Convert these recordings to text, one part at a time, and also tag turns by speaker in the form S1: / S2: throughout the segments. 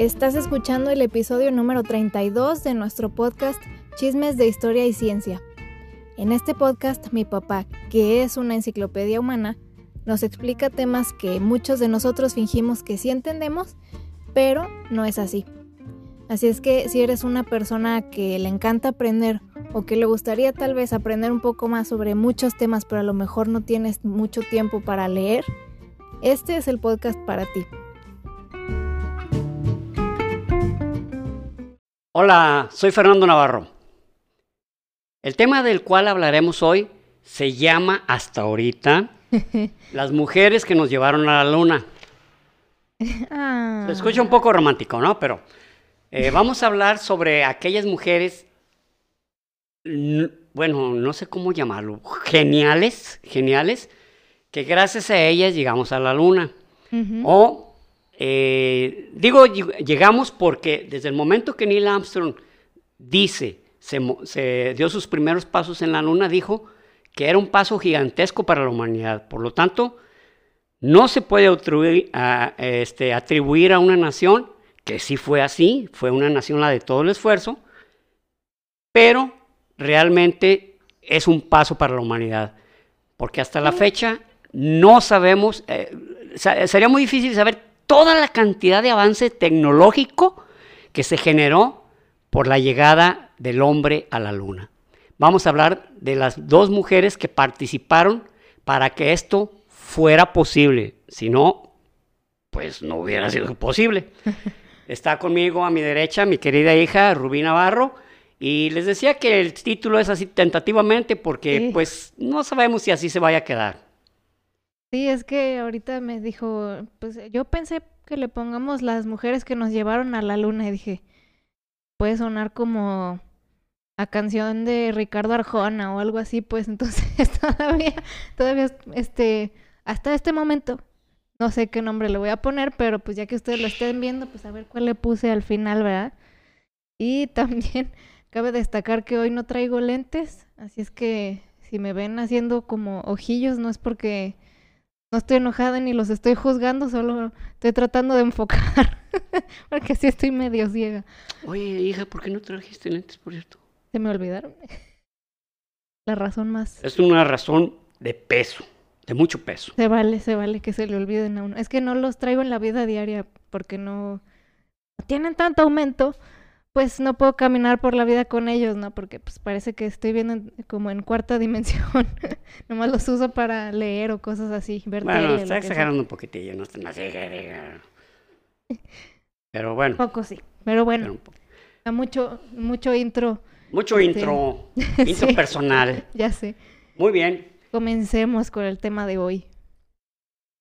S1: Estás escuchando el episodio número 32 de nuestro podcast Chismes de Historia y Ciencia. En este podcast, mi papá, que es una enciclopedia humana, nos explica temas que muchos de nosotros fingimos que sí entendemos, pero no es así. Así es que si eres una persona que le encanta aprender o que le gustaría tal vez aprender un poco más sobre muchos temas, pero a lo mejor no tienes mucho tiempo para leer, este es el podcast para ti.
S2: Hola, soy Fernando Navarro. El tema del cual hablaremos hoy se llama hasta ahorita las mujeres que nos llevaron a la luna.
S1: Ah.
S2: Se escucha un poco romántico, ¿no? Pero eh, vamos a hablar sobre aquellas mujeres, bueno, no sé cómo llamarlo, geniales, geniales, que gracias a ellas llegamos a la luna. O, eh, digo, lleg- llegamos porque desde el momento que Neil Armstrong dice, se, dio sus primeros pasos en la luna, dijo que era un paso gigantesco para la humanidad. Por lo tanto, no se puede atribuir a, este, atribuir a una nación, que sí fue así, fue una nación la de todo el esfuerzo, pero realmente es un paso para la humanidad. Porque hasta la fecha no sabemos, eh, sería muy difícil saber toda la cantidad de avance tecnológico que se generó por la llegada del hombre a la luna. Vamos a hablar de las dos mujeres que participaron para que esto fuera posible. Si no, pues no hubiera sido posible. Está conmigo a mi derecha mi querida hija Rubí Navarro. Y les decía que el título es así tentativamente porque
S1: Sí.
S2: pues no sabemos si así se vaya a quedar.
S1: Sí, es que ahorita me dijo, pues yo pensé que le pongamos las mujeres que nos llevaron a la luna y dije, puede sonar como a canción de Ricardo Arjona o algo así, pues entonces todavía, todavía, este, hasta este momento, no sé qué nombre le voy a poner, pero pues ya que ustedes lo estén viendo, pues a ver cuál le puse al final, ¿verdad? Y también cabe destacar que hoy no traigo lentes, así es que si me ven haciendo como ojillos, no es porque no estoy enojada ni los estoy juzgando, solo estoy tratando de enfocar, porque sí estoy medio ciega.
S2: Oye, hija, ¿por qué no trajiste lentes, por cierto?
S1: Se me olvidaron. La razón más.
S2: Es una razón de peso, de mucho peso.
S1: Se vale, se vale que se le olviden a uno. Es que no los traigo en la vida diaria porque no, no tienen tanto aumento, pues no puedo caminar por la vida con ellos, ¿no? Porque pues parece que estoy viendo en- como en cuarta dimensión. Nomás los uso para leer o cosas así, ver
S2: Bueno,
S1: tele,
S2: está
S1: sea.
S2: exagerando un poquitillo, no está así. Pero bueno,
S1: Poco sí, pero bueno,
S2: pero
S1: mucho, mucho intro,
S2: mucho
S1: Sí.
S2: intro, intro
S1: Sí.
S2: personal.
S1: ya sé.
S2: Muy bien.
S1: Comencemos con el tema de hoy.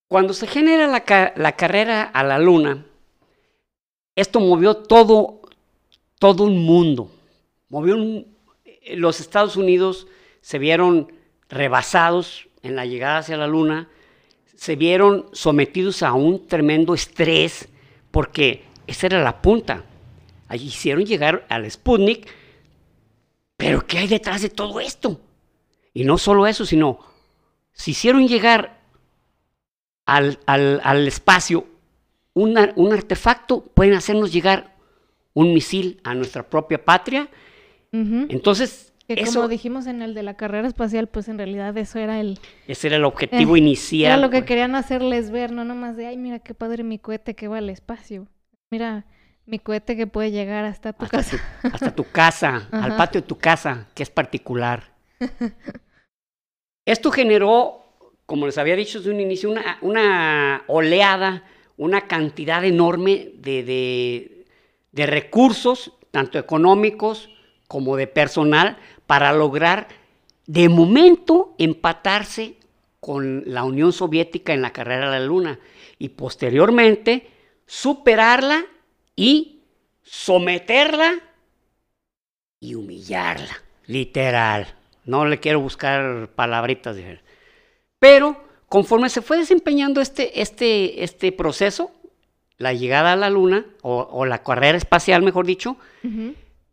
S2: Cuando se genera la, ca- la carrera a la luna, esto movió todo, todo un mundo. Movió los Estados Unidos se vieron rebasados en la llegada hacia la luna, se vieron sometidos a un tremendo estrés, porque esa era la punta. Allí hicieron llegar al Sputnik, pero ¿qué hay detrás de todo esto? Y no solo eso, sino se hicieron llegar al, al- al espacio un artefacto, pueden hacernos llegar un misil a nuestra propia patria. Entonces,
S1: Que
S2: eso,
S1: como dijimos en el de la carrera espacial, pues en realidad eso era el
S2: ese era el objetivo
S1: Eh,
S2: inicial.
S1: era lo que
S2: pues.
S1: querían hacerles ver, no nomás de, ay, mira qué padre mi cohete que va al espacio. Mira mi cohete que puede llegar hasta tu
S2: hasta,
S1: casa.
S2: tu, hasta tu casa, al patio de tu casa, que es particular. Esto generó, como les había dicho desde un inicio, una, una oleada, una cantidad enorme de, de- de recursos, tanto económicos como de personal, para lograr de momento empatarse con la Unión Soviética en la carrera a la Luna y posteriormente superarla y someterla y humillarla, literal. No le quiero buscar palabritas. de- Pero conforme se fue desempeñando este, este, este proceso, la llegada a la luna, o, o la carrera espacial, mejor dicho,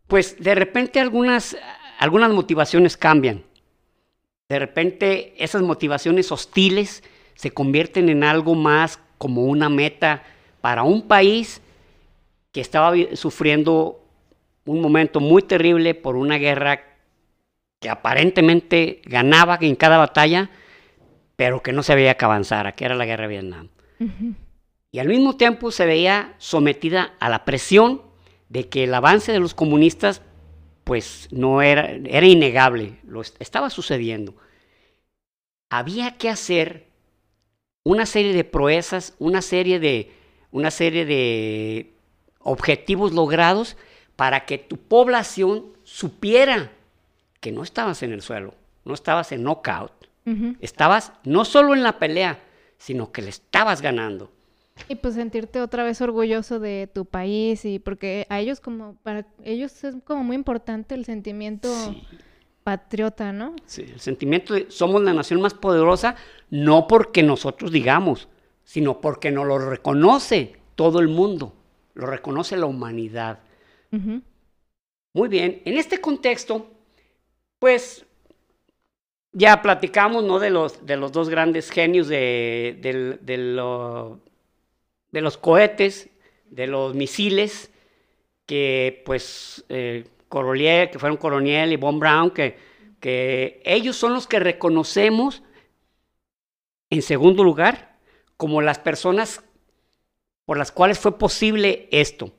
S2: pues de repente algunas, algunas motivaciones cambian. De repente esas motivaciones hostiles se convierten en algo más como una meta para un país que estaba sufriendo un momento muy terrible por una guerra que aparentemente ganaba en cada batalla, pero que no se veía que avanzara, que era la guerra de Vietnam. Y al mismo tiempo se veía sometida a la presión de que el avance de los comunistas pues no era, era innegable, lo est- estaba sucediendo. Había que hacer una serie de proezas, una serie de, una serie de objetivos logrados para que tu población supiera que no estabas en el suelo, no estabas en knockout, estabas no solo en la pelea, sino que le estabas ganando.
S1: Y pues sentirte otra vez orgulloso de tu país y porque a ellos como para ellos es como muy importante el sentimiento
S2: Sí.
S1: patriota, ¿no?
S2: Sí, el sentimiento de somos la nación más poderosa, no porque nosotros digamos, sino porque nos lo reconoce todo el mundo, lo reconoce la humanidad. Muy bien, en este contexto, pues ya platicamos ¿no? de, los, de los dos grandes genios de, del- de lo- de los cohetes, de los misiles, que pues eh, que fueron Coroniel y Von Braun, que, que ellos son los que reconocemos, en segundo lugar, como las personas por las cuales fue posible esto.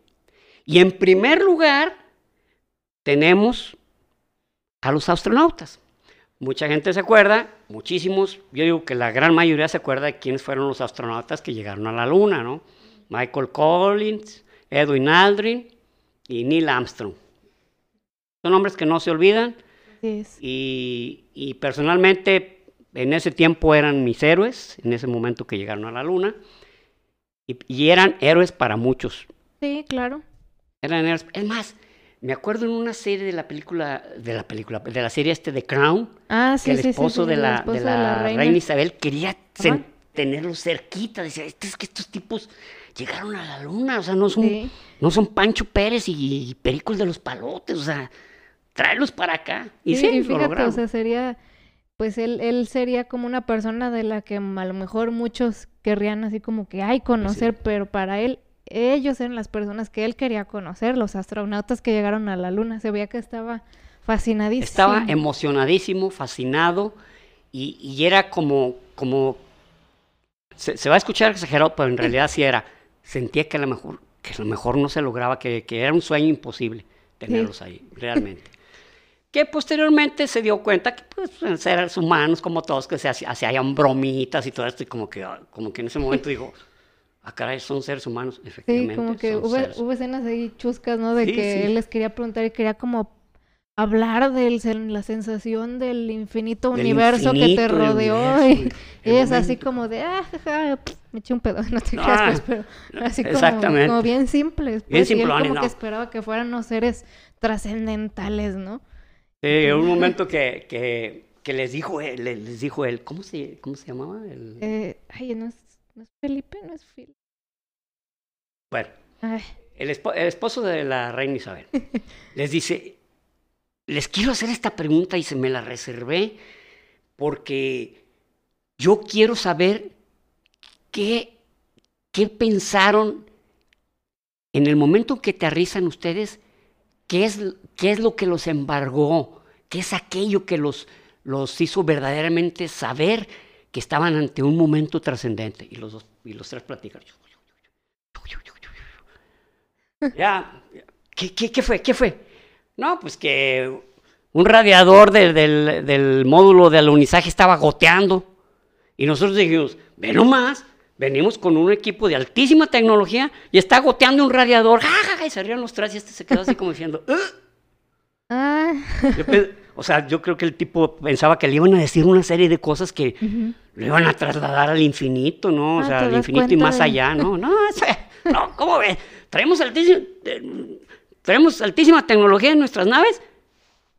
S2: Y en primer lugar, tenemos a los astronautas. Mucha gente se acuerda, muchísimos, yo digo que la gran mayoría se acuerda de quiénes fueron los astronautas que llegaron a la Luna, ¿no? Michael Collins, Edwin Aldrin y Neil Armstrong. Son nombres que no se olvidan y, y personalmente en ese tiempo eran mis héroes, en ese momento que llegaron a la Luna, y, y eran héroes para muchos.
S1: Sí, claro.
S2: Eran héroes. Es más, me acuerdo en una serie de la película, de la película, de la serie este de Crown,
S1: Ah,
S2: que
S1: sí,
S2: de,
S1: el
S2: la,
S1: esposo
S2: de la reina. Isabel quería sen- tenerlo cerquita. Decía, "Este es que estos tipos llegaron a la luna, o sea, no son, no son Pancho Pérez y, Pericos de los Palotes, o sea, tráelos para acá. Y sí,
S1: y fíjate, o sea, sería, pues él, él sería como una persona de la que a lo mejor muchos querrían así como que, ay, conocer, pero para él, ellos eran las personas que él quería conocer, los astronautas que llegaron a la luna, se veía que estaba fascinadísimo.
S2: Estaba emocionadísimo, fascinado, y, y era como, como, se, se va a escuchar exagerado, pero en realidad sí era, sentía que a lo mejor, que a lo mejor no se lograba, que, que era un sueño imposible tenerlos ahí, realmente. Que posteriormente se dio cuenta que pues, eran seres humanos como todos, que se hacían, bromitas y todo esto, y como que, como que en ese momento digo, ah, caray, son seres humanos,
S1: Sí,
S2: efectivamente.
S1: como que hubo,
S2: seres
S1: hubo escenas ahí chuscas, ¿no? De
S2: Sí,
S1: que
S2: sí.
S1: él les quería preguntar y quería como hablar de la sensación del infinito
S2: Del
S1: universo que te rodeó.
S2: universo,
S1: y y es así como de, ah, jaja, me eché un pedo, no te
S2: No,
S1: creas, pues, pero así como, bien simples.
S2: Bien
S1: Pues,
S2: simplones,
S1: como
S2: no.
S1: que esperaba que fueran unos seres trascendentales, ¿no?
S2: Sí, en un momento que, que, que les dijo él, le- les dijo él, ¿cómo se, cómo se llamaba? El-
S1: Eh, ay, ¿no es, no es Felipe? ¿No es Phil?
S2: bueno, el, espo- el esposo de la reina Isabel les dice, les quiero hacer esta pregunta y se me la reservé porque yo quiero saber qué, qué pensaron en el momento en que aterrizan ustedes, qué es, qué es lo que los embargó, qué es aquello que los, los hizo verdaderamente saber que estaban ante un momento trascendente. Y los, dos, y los tres platican. Ya, ¿qué, qué, qué fue? ¿Qué fue? No, pues que un radiador de- del, del módulo de alunizaje estaba goteando. Y nosotros dijimos, ve nomás, venimos con un equipo de altísima tecnología y está goteando un radiador. ¡Ja, ja, ja! Y se rieron los tres y este se quedó así como diciendo, "Ugh".
S1: ah,
S2: Yo o sea, yo creo que el tipo pensaba que le iban a decir una serie de cosas que
S1: ujú.
S2: lo iban a trasladar al infinito, ¿no? O
S1: Ah,
S2: sea,
S1: ¿te
S2: al infinito y más
S1: de-
S2: allá, ¿no? No, no, ¿cómo ves? Traemos altísima, eh, traemos altísima tecnología en nuestras naves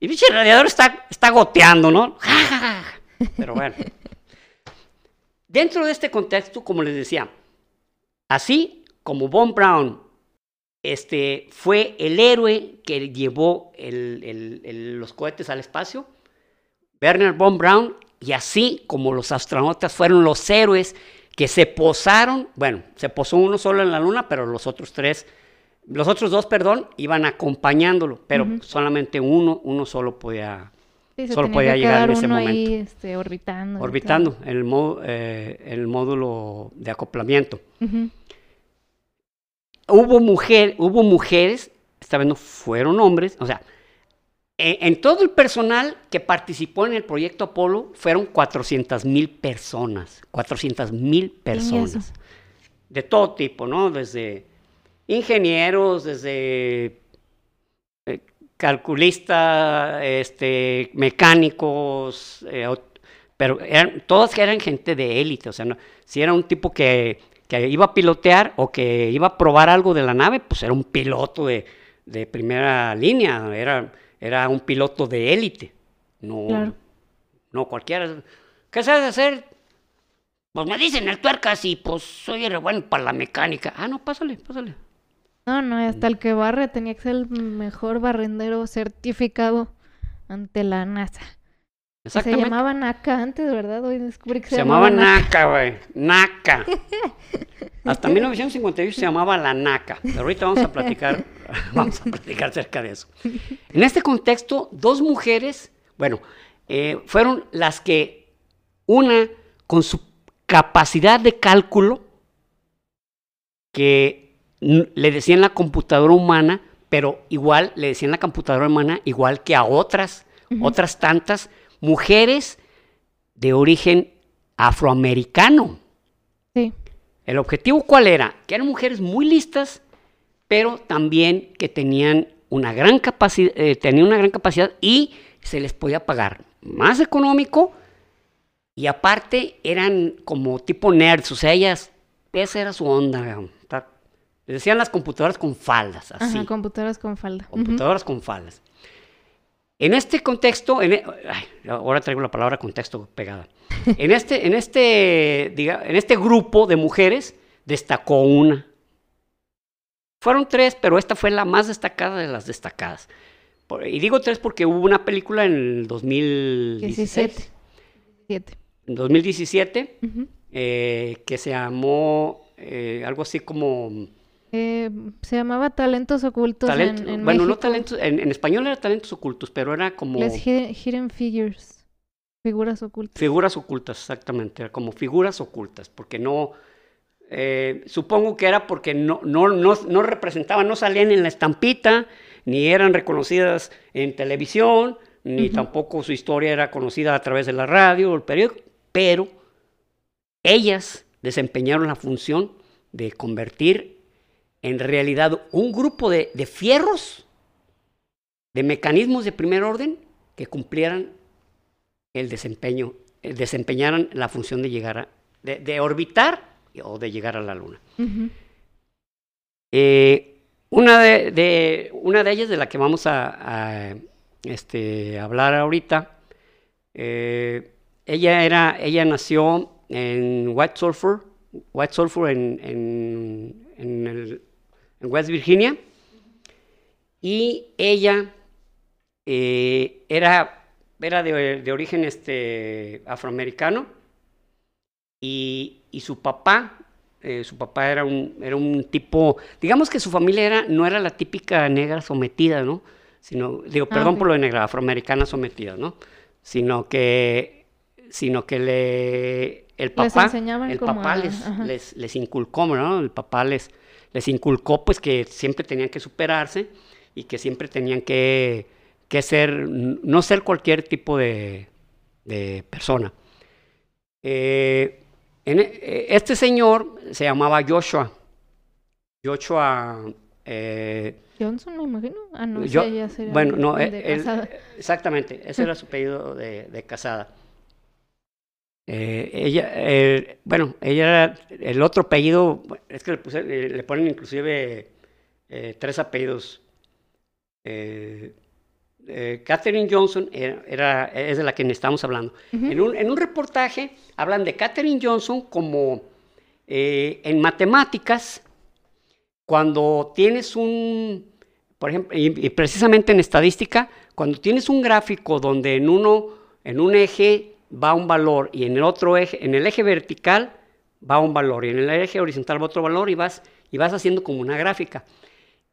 S2: y pinche radiador está, está goteando, ¿no? Pero bueno. Dentro de este contexto, como les decía, así como Von Braun este, fue el héroe que llevó el- el- el- los cohetes al espacio, Werner von Braun, y así como los astronautas fueron los héroes que se posaron, bueno, se posó uno solo en la luna, pero los otros tres los otros dos, perdón, iban acompañándolo, pero solamente uno, uno solo podía,
S1: Sí,
S2: Solo podía llegar en ese momento.
S1: ahí, este, orbitando.
S2: orbitando en el, eh, el módulo de acoplamiento. Hubo, mujer, hubo mujeres, esta vez no fueron hombres, o sea, en, en todo el personal que participó en el proyecto Apolo fueron 400 mil personas, 400 mil personas, de todo tipo, ¿no? Desde ingenieros, desde eh, calculistas, este, mecánicos, eh, pero eran, todas eran gente de élite, o sea, no- si era un tipo que, que iba a pilotear o que iba a probar algo de la nave, pues era un piloto de, de primera línea, era, era un piloto de élite, no,
S1: Claro.
S2: no cualquiera. ¿Qué sabes hacer? Pues me dicen el tuercas y pues soy re bueno para la mecánica. Ah, no, pásale, pásale.
S1: No, no, hasta el que barre tenía que ser el mejor barrendero certificado ante la NASA. Se llamaba NACA antes, ¿verdad? Hoy descubrí que se,
S2: Se llamaba
S1: NACA.
S2: Güey. NACA. Hasta 1958 se llamaba la NACA. Pero ahorita vamos a platicar, vamos a platicar acerca de eso. En este contexto, dos mujeres, bueno, eh, fueron las que, una con su capacidad de cálculo, que le decían la computadora humana, pero igual le decían la computadora humana igual que a otras, otras tantas mujeres de origen afroamericano.
S1: Sí,
S2: ¿El objetivo cuál era? Que eran mujeres muy listas, pero también que tenían una gran capacidad, tenían una gran capacidad y se les podía pagar más económico y aparte eran como tipo nerds, o sea, ellas, esa era su onda. Les decían las computadoras con faldas, así
S1: ajá, computadoras con falda.
S2: Computadoras con faldas. En este contexto, en e- ay, ahora traigo la palabra contexto pegada. En este, en este, diga, en este grupo de mujeres destacó una. Fueron tres, pero esta fue la más destacada de las destacadas. Por- y digo tres porque hubo una película en el 2016,
S1: 17. 17.
S2: en 2017
S1: Ujú.
S2: eh, que se llamó eh, algo así como
S1: Eh, se llamaba Talentos Ocultos
S2: talento,
S1: en, en
S2: bueno, no talentos, en, en español era talentos ocultos, pero era como
S1: Les hidden, hidden Figures. Figuras ocultas.
S2: figuras ocultas, exactamente, era como figuras ocultas, porque no, eh, supongo que era porque no, no, no, no representaban, no salían en la estampita, ni eran reconocidas en televisión, ni tampoco su historia era conocida a través de la radio o el periódico, pero ellas desempeñaron la función de convertir en realidad un grupo de, de fierros, de mecanismos de primer orden que cumplieran el desempeño, eh, desempeñaran la función de llegar a, de, de orbitar o de llegar a la luna. Eh, una, de, de- una de ellas de la que vamos a, a, este, hablar ahorita, eh, ella, era, ella nació en White Sulphur, White Sulphur en, en, en el- en West Virginia, y ella eh, era, era de, de origen este, afroamericano, y, y su papá, eh, su papá era un, era un tipo, digamos que su familia era, no era la típica negra sometida, ¿no? Sino, digo,
S1: Ah,
S2: perdón por lo de negra, afroamericana sometida, ¿no? Sino que, sino que le, el papá,
S1: enseñaban
S2: el
S1: como
S2: papá
S1: a-
S2: les, les, les inculcó, ¿no? El papá les, les inculcó pues que siempre tenían que superarse y que siempre tenían que, que ser, no ser cualquier tipo de, de persona. Eh, en e- este señor se llamaba Joshua. Joshua. eh,
S1: Johnson, me imagino. Ah, no,
S2: yo-
S1: ya sería
S2: bueno, no,
S1: de
S2: él-
S1: casada.
S2: exactamente, ese era su apellido de, de casada. Eh, ella, eh, bueno, ella era el otro apellido, es que le, puse- eh, le ponen inclusive eh, tres apellidos. Eh, eh, Catherine Johnson era, era- es de la que estamos hablando. En un, en un reportaje hablan de Katherine Johnson como en matemáticas, cuando tienes un, por ejemplo, y, y precisamente en estadística, cuando tienes un gráfico donde en uno, en un eje va un valor y en el otro eje, en el eje vertical va un valor y en el eje horizontal va otro valor y vas, y vas haciendo como una gráfica.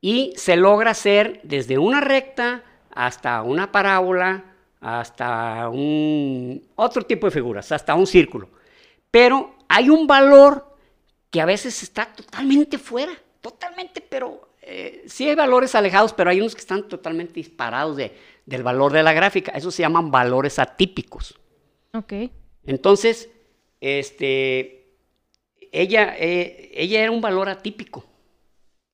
S2: y se logra hacer desde una recta hasta una parábola, hasta un otro tipo de figuras, hasta un círculo. Pero hay un valor que a veces está totalmente fuera, totalmente, pero eh, sí hay valores alejados, pero hay unos que están totalmente disparados de, del valor de la gráfica. Eso se llaman valores atípicos.
S1: Ok.
S2: Entonces, este, ella, eh, ella era un valor atípico.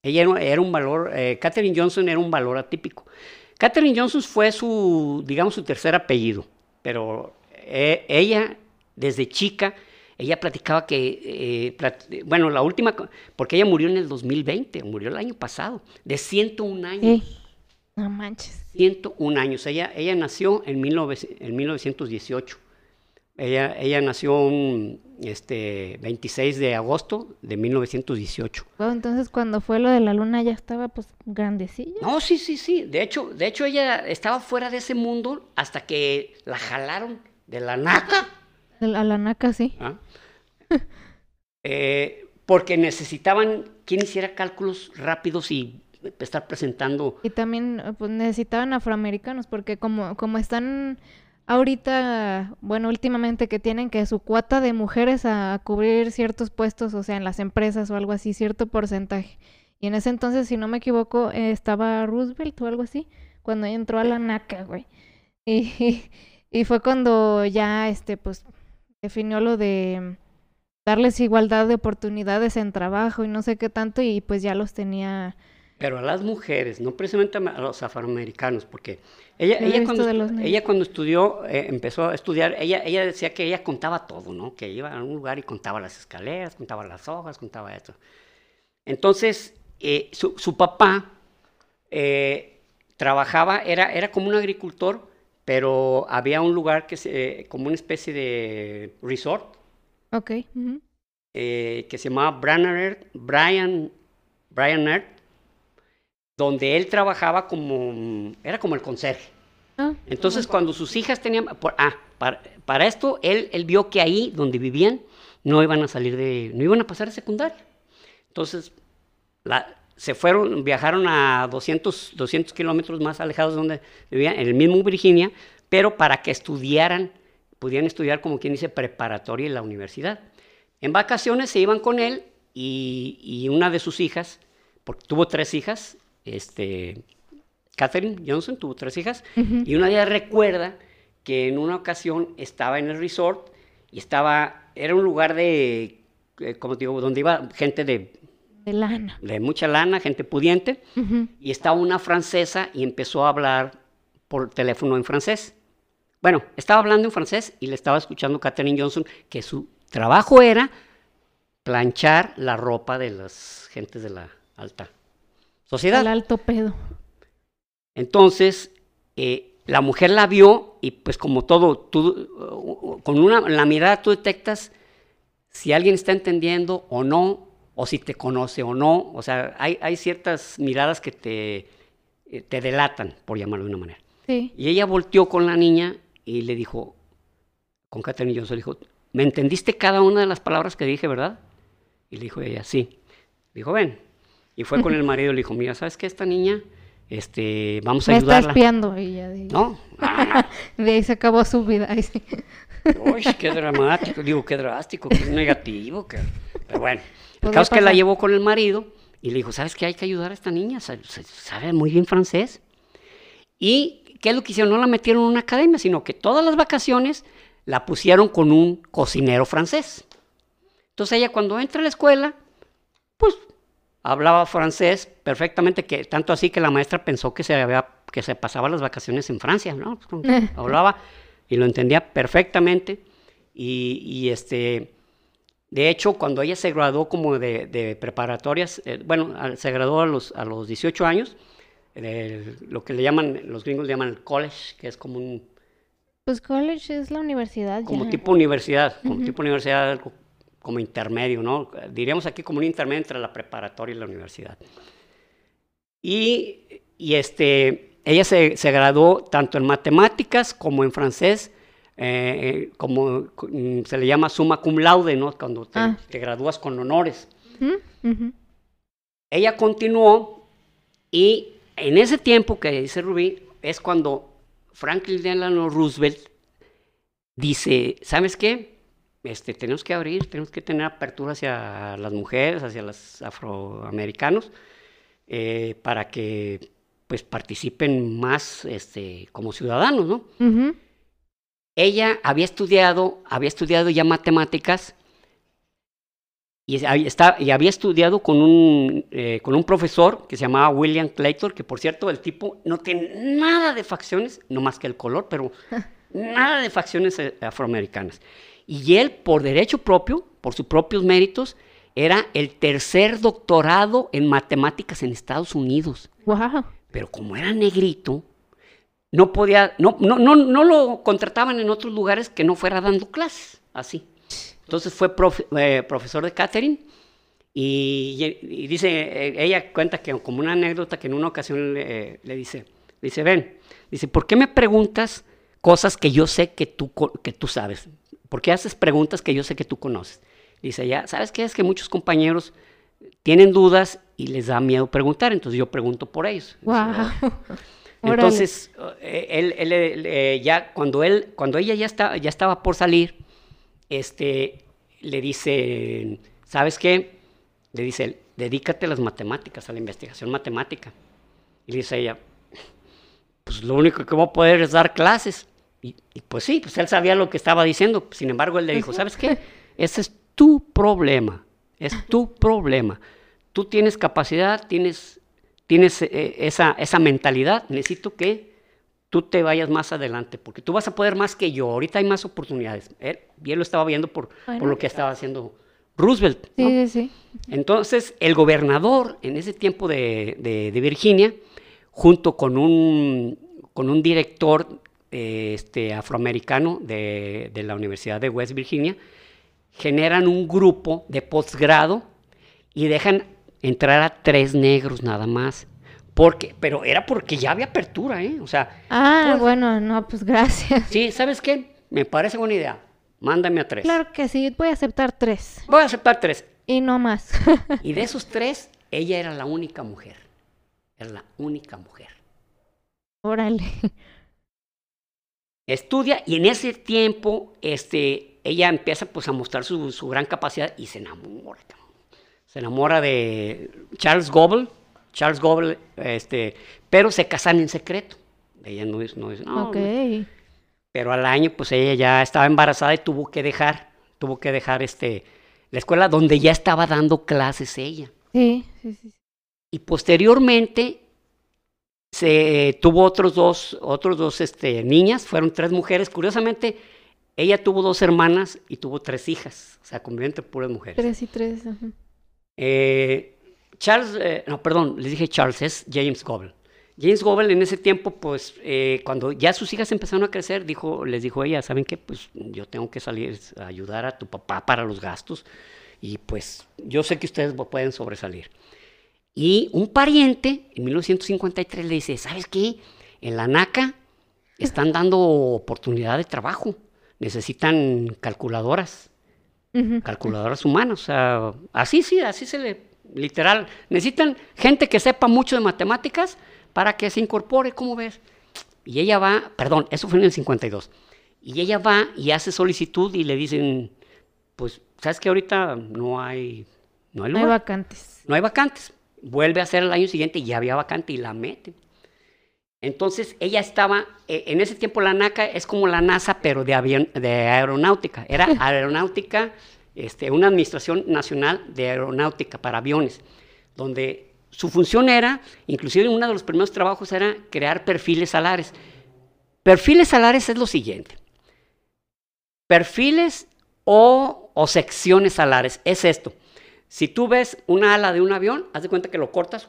S2: Ella era, era un valor, eh, Katherine Johnson era un valor atípico. Katherine Johnson fue su, digamos, su tercer apellido, pero eh, ella, desde chica, ella platicaba que, eh, plat- bueno, la última, porque ella murió en el 2020, murió el año pasado, de 101 años.
S1: No manches.
S2: 101 años. Ella, ella nació en, 19 en 1918. Ella, ella nació un este, 26 de agosto de 1918.
S1: Wow, entonces cuando fue lo de la luna ya estaba pues grandecilla.
S2: No, sí, sí, sí. De hecho, de hecho ella estaba fuera de ese mundo hasta que la jalaron de la naca.
S1: A la naca, sí.
S2: ¿ah? Eh, porque necesitaban quien hiciera cálculos rápidos y estar presentando.
S1: Y también pues, necesitaban afroamericanos porque como, como están ahorita, bueno, últimamente que tienen que su cuota de mujeres a, cubrir ciertos puestos, o sea, en las empresas o algo así, cierto porcentaje. Y en ese entonces, si no me equivoco, eh, estaba Roosevelt o algo así, cuando entró a la NACA, güey. Y, y fue cuando ya, este, pues, definió lo de darles igualdad de oportunidades en trabajo y no sé qué tanto, y pues ya los tenía...
S2: Pero a las mujeres, no precisamente a los afroamericanos, porque ella, cuando, estu- ella estudió, eh, empezó a estudiar, ella, ella decía que ella contaba todo, ¿no? Que iba a un lugar y contaba las escaleras, contaba las hojas, contaba esto. Entonces, eh, su, su papá eh, trabajaba, era, era como un agricultor, pero había un lugar que se, como una especie de resort,
S1: Ok.
S2: que se llamaba Brian, Brian, Brian Earth, donde él trabajaba como, era como el conserje.
S1: Ah,
S2: Entonces, cuando sus hijas tenían, por- ah, para, para esto, él, él vio que ahí donde vivían no iban a salir de, no iban a pasar de secundaria. Entonces, la- se fueron, viajaron a 200, 200 kilómetros más alejados de donde vivían, en el mismo Virginia, pero para que estudiaran, pudieran estudiar como quien dice preparatoria en la universidad. En vacaciones se iban con él y, y una de sus hijas, porque tuvo tres hijas, este, Catherine Johnson tuvo tres hijas, y una de ellas recuerda que en una ocasión estaba en el resort y estaba, era un lugar de, eh, como digo, donde iba gente de,
S1: de lana.
S2: de mucha lana, gente pudiente, y estaba una francesa y empezó a hablar por teléfono en francés. Bueno, estaba hablando en francés y le estaba escuchando Catherine Johnson que su trabajo era planchar la ropa de las gentes de la alta sociedad.
S1: El alto pedo.
S2: Entonces, eh, la mujer la vio y pues como todo, tú, uh, con una, la mirada tú detectas si alguien está entendiendo o no, o si te conoce o no. O sea, hay, hay ciertas miradas que te, eh, te delatan, por llamarlo de una manera.
S1: Sí.
S2: Y ella volteó con la niña y le dijo, con Catherine Johnson, le dijo, ¿me entendiste cada una de las palabras que dije, verdad? Y le dijo ella, sí. Dijo, ven. Y fue con el marido y le dijo, mira, ¿sabes qué? Esta niña, este, vamos a
S1: Me está
S2: ayudarla.
S1: espiando y ya
S2: ¿No? Ah,
S1: de ahí se acabó su vida. Ay, sí.
S2: uy, qué dramático, digo, qué drástico, qué negativo. qué- Pero bueno, el caso es que la llevó con el marido y le dijo, ¿sabes qué? Hay que ayudar a esta niña, sa- sa- sabe muy bien francés. Y, ¿qué es lo que hicieron? No la metieron en una academia, sino que todas las vacaciones la pusieron con un cocinero francés. Entonces ella cuando entra a la escuela, pues hablaba francés perfectamente, que tanto así que la maestra pensó que se, había, que se pasaba las vacaciones en Francia, ¿no? Hablaba y lo entendía perfectamente. Y, y, este, de hecho, cuando ella se graduó como de, de preparatorias, eh, bueno, a- se graduó a los, a los 18 años, eh, lo que le llaman, los gringos le llaman el college, que es como un,
S1: Pues college es la universidad
S2: como
S1: ya.
S2: tipo universidad, como tipo universidad, algo como intermedio, ¿no? Diríamos aquí como un intermedio entre la preparatoria y la universidad. Y, y este, ella se, se graduó tanto en matemáticas como en francés, eh, como mm, se le llama summa cum laude, ¿no? Cuando te,
S1: Ah.
S2: te gradúas con honores. Ella continuó Y en ese tiempo que dice Rubí, es cuando Franklin Delano Roosevelt dice, ¿sabes qué? Este, tenemos que abrir, tenemos que tener apertura hacia las mujeres, hacia los afroamericanos, eh, para que pues participen más este, como ciudadanos, ¿no? Ella había estudiado, había estudiado ya matemáticas y, había- está- y había estudiado con un, eh, con un profesor que se llamaba William Claytor, que por cierto el tipo no tiene nada de facciones, no más que el color, pero nada de facciones eh, afroamericanas. Y él, por derecho propio, por sus propios méritos, era el tercer doctorado en matemáticas en Estados Unidos.
S1: Wow.
S2: Pero como era negrito, no podía, no, no, no, no lo contrataban en otros lugares que no fuera dando clases, así. Entonces fue profe- eh, profesor de catering y, y dice, eh, ella cuenta que como una anécdota que en una ocasión le, le dice, dice, ven, dice, ¿por qué me preguntas cosas que yo sé que tú, que tú sabes? ¿Por qué haces preguntas que yo sé que tú conoces? Dice, ya, ¿sabes qué? Es que muchos compañeros tienen dudas y les da miedo preguntar, entonces yo pregunto por ellos.
S1: Wow.
S2: entonces, eh, él, él, él, eh, ya cuando él, cuando ella ya estaba, ya estaba por salir, este, le dice, ¿sabes qué? Le dice, él, dedícate a las matemáticas, a la investigación matemática. Y le dice ella, pues lo único que voy a poder es dar clases. Y, y pues sí, pues él sabía lo que estaba diciendo. Sin embargo, él le dijo, ¿sabes qué? Ese es tu problema, es tu problema. Tú tienes capacidad, tienes, tienes eh, esa, esa mentalidad. Necesito que tú te vayas más adelante, porque tú vas a poder más que yo. Ahorita hay más oportunidades. Él, y él lo estaba viendo por, por lo que estaba haciendo Roosevelt. ¿no?
S1: Sí, sí, sí.
S2: Entonces, el gobernador en ese tiempo de, de- de Virginia, junto con un, con un director este, afroamericano de, de la Universidad de West Virginia, generan un grupo de posgrado y dejan entrar a tres negros nada más. Porque, pero era porque ya había apertura, ¿eh? O sea,
S1: Ah,
S2: Pues-
S1: bueno, no, pues gracias.
S2: sí, ¿sabes qué? Me parece buena idea. Mándame a tres.
S1: Claro que sí, voy a aceptar tres.
S2: Voy a aceptar tres.
S1: Y no más.
S2: Y de esos tres, ella era la única mujer. Era la única mujer.
S1: Órale.
S2: Estudia y en ese tiempo este, ella empieza pues, a mostrar su, su gran capacidad y se enamora. Se enamora de Charles Goble. Charles Goble, este, pero se casan en secreto. Ella no dice, no
S1: ok.
S2: Pero al año, pues ella ya estaba embarazada y tuvo que dejar, tuvo que dejar este, la escuela donde ya estaba dando clases ella.
S1: Sí, sí. sí.
S2: Y posteriormente se tuvo otros dos, otros dos este, niñas, fueron tres mujeres. Curiosamente, ella tuvo dos hermanas y tuvo tres hijas, o sea, convivió entre puras mujeres.
S1: Tres y tres. ajá.
S2: Eh, Charles, eh, no, perdón, les dije Charles, es James Goble. James Goble en ese tiempo, pues, eh, cuando ya sus hijas empezaron a crecer, dijo, les dijo ella, ¿saben qué? Pues yo tengo que salir a ayudar a tu papá para los gastos y pues yo sé que ustedes pueden sobresalir. Y un pariente en 1953 le dice, ¿sabes qué? En la NACA están dando oportunidad de trabajo, necesitan calculadoras calculadoras humanas. O sea, así sí, así se le, literal. Necesitan gente que sepa mucho de matemáticas para que se incorpore, ¿cómo ves? Y ella va, perdón, eso fue en el 52. Y ella va y hace solicitud y le dicen, pues, ¿sabes que ahorita no hay, no hay
S1: No hay
S2: lugar?
S1: vacantes.
S2: no hay vacantes. Vuelve a hacer el año siguiente y ya había vacante y la meten. Entonces ella estaba, eh, en ese tiempo la NACA es como la NASA, pero de, avión, de aeronáutica. Era aeronáutica, este, una administración nacional de aeronáutica para aviones, donde su función era, inclusive uno de los primeros trabajos era crear perfiles salares. Perfiles salares es lo siguiente. Perfiles o, o secciones salares es esto. Si tú ves una ala de un avión, haz de cuenta que lo cortas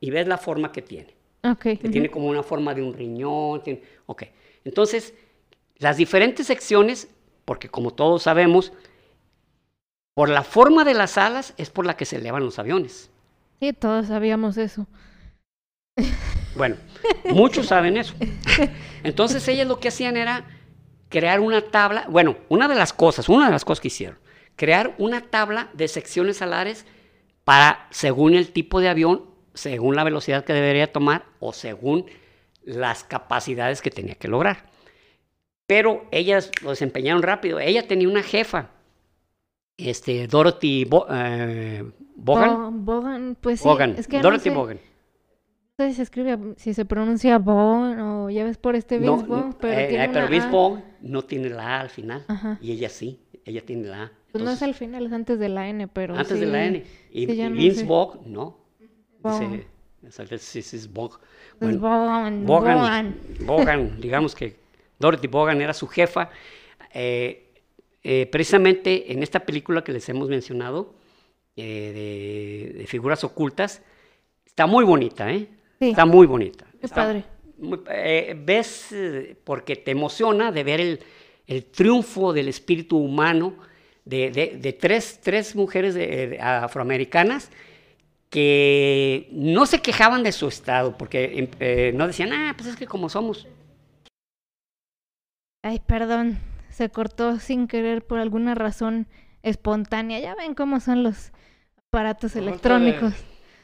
S2: y ves la forma que tiene.
S1: Ok.
S2: Que tiene como una forma de un riñón. tiene- ok. Entonces, las diferentes secciones, porque como todos sabemos, por la forma de las alas es por la que se elevan los aviones.
S1: Sí, todos sabíamos eso.
S2: Bueno, muchos saben eso. Entonces ellas lo que hacían era crear una tabla, bueno, una de las cosas, una de las cosas que hicieron, crear una tabla de secciones alares para, según el tipo de avión, según la velocidad que debería tomar o según las capacidades que tenía que lograr. Pero ellas lo desempeñaron rápido. Ella tenía una jefa, este, Dorothy Bo- eh, Bogan.
S1: Bo- Bogan, pues sí.
S2: Bogan,
S1: Es que no
S2: Dorothy
S1: sé,
S2: Bogan.
S1: no sé si se escribe, si se pronuncia Bogan o ya ves por este
S2: No,
S1: Vince pero
S2: eh,
S1: tiene
S2: eh, pero Vince
S1: A.
S2: Vaughn no tiene la A al final.
S1: Ajá.
S2: Y ella sí, ella tiene la A.
S1: Pues no es
S2: Entonces,
S1: al final, es antes de la N, pero
S2: antes de
S1: sí-
S2: la N. Y,
S1: sí,
S2: y
S1: no sé.
S2: No. Dice, exacto, es.
S1: Es
S2: Bueno,
S1: Bogan,
S2: Bogan,
S1: Bogan.
S2: Digamos que Dorothy Bogan era su jefa. Eh, eh, precisamente en esta película que les hemos mencionado, eh, de, de figuras ocultas, está muy bonita, ¿eh?
S1: Sí.
S2: Está muy bonita.
S1: Qué
S2: Está
S1: padre.
S2: muy- ves, porque te emociona de ver el, el triunfo del espíritu humano de, de- de tres, tres mujeres de- de afroamericanas que no se quejaban de su estado, porque em, eh, no decían, ah, pues es que como somos.
S1: Ay, perdón, se cortó sin querer por alguna razón espontánea. Ya ven cómo son los aparatos electrónicos.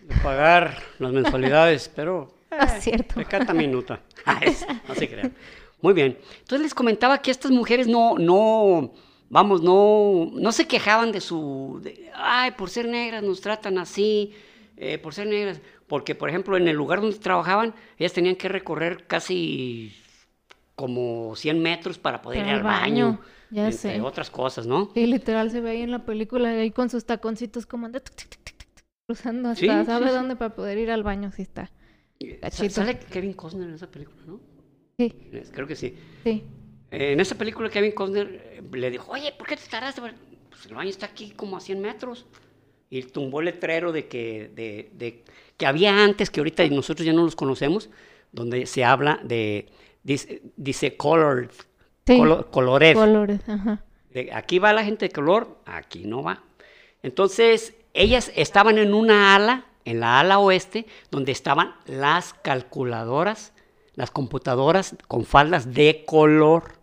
S2: De pagar las mensualidades, pero
S1: Ah, cierto.
S2: Pecata minuta. Ay, no se crean. Muy bien. Entonces les comentaba que estas mujeres no, no, vamos, no, no se quejaban de su, de, ay, por ser negras nos tratan así, eh, por ser negras, porque por ejemplo en el lugar donde trabajaban, ellas tenían que recorrer casi como 100 metros para poder ir
S1: Al
S2: baño,
S1: baño, ya
S2: entre
S1: sé.
S2: otras cosas, ¿no?
S1: Sí, literal se ve ahí en la película, ahí con sus taconcitos como anda cruzando hasta
S2: Sí,
S1: sabe
S2: sí.
S1: dónde para poder ir al baño, sí está.
S2: Sa-
S1: Cachito.
S2: Sale Kevin Costner en esa película, ¿no?
S1: Sí,
S2: Es- Creo que sí.
S1: sí.
S2: Eh, En esa película Kevin Costner eh, le dijo, oye, ¿por qué te tardaste? Pues el baño está aquí como a 100 metros. Y tumbó el letrero de que, de, de- que había antes, que ahorita nosotros ya no los conocemos, donde se habla de, dice, dice colored,
S1: Sí.
S2: colo- colored.
S1: Colores, ajá.
S2: De aquí va la gente de color, aquí no va. Entonces, ellas estaban en una ala, en la ala oeste, donde estaban las calculadoras, las computadoras con faldas de color.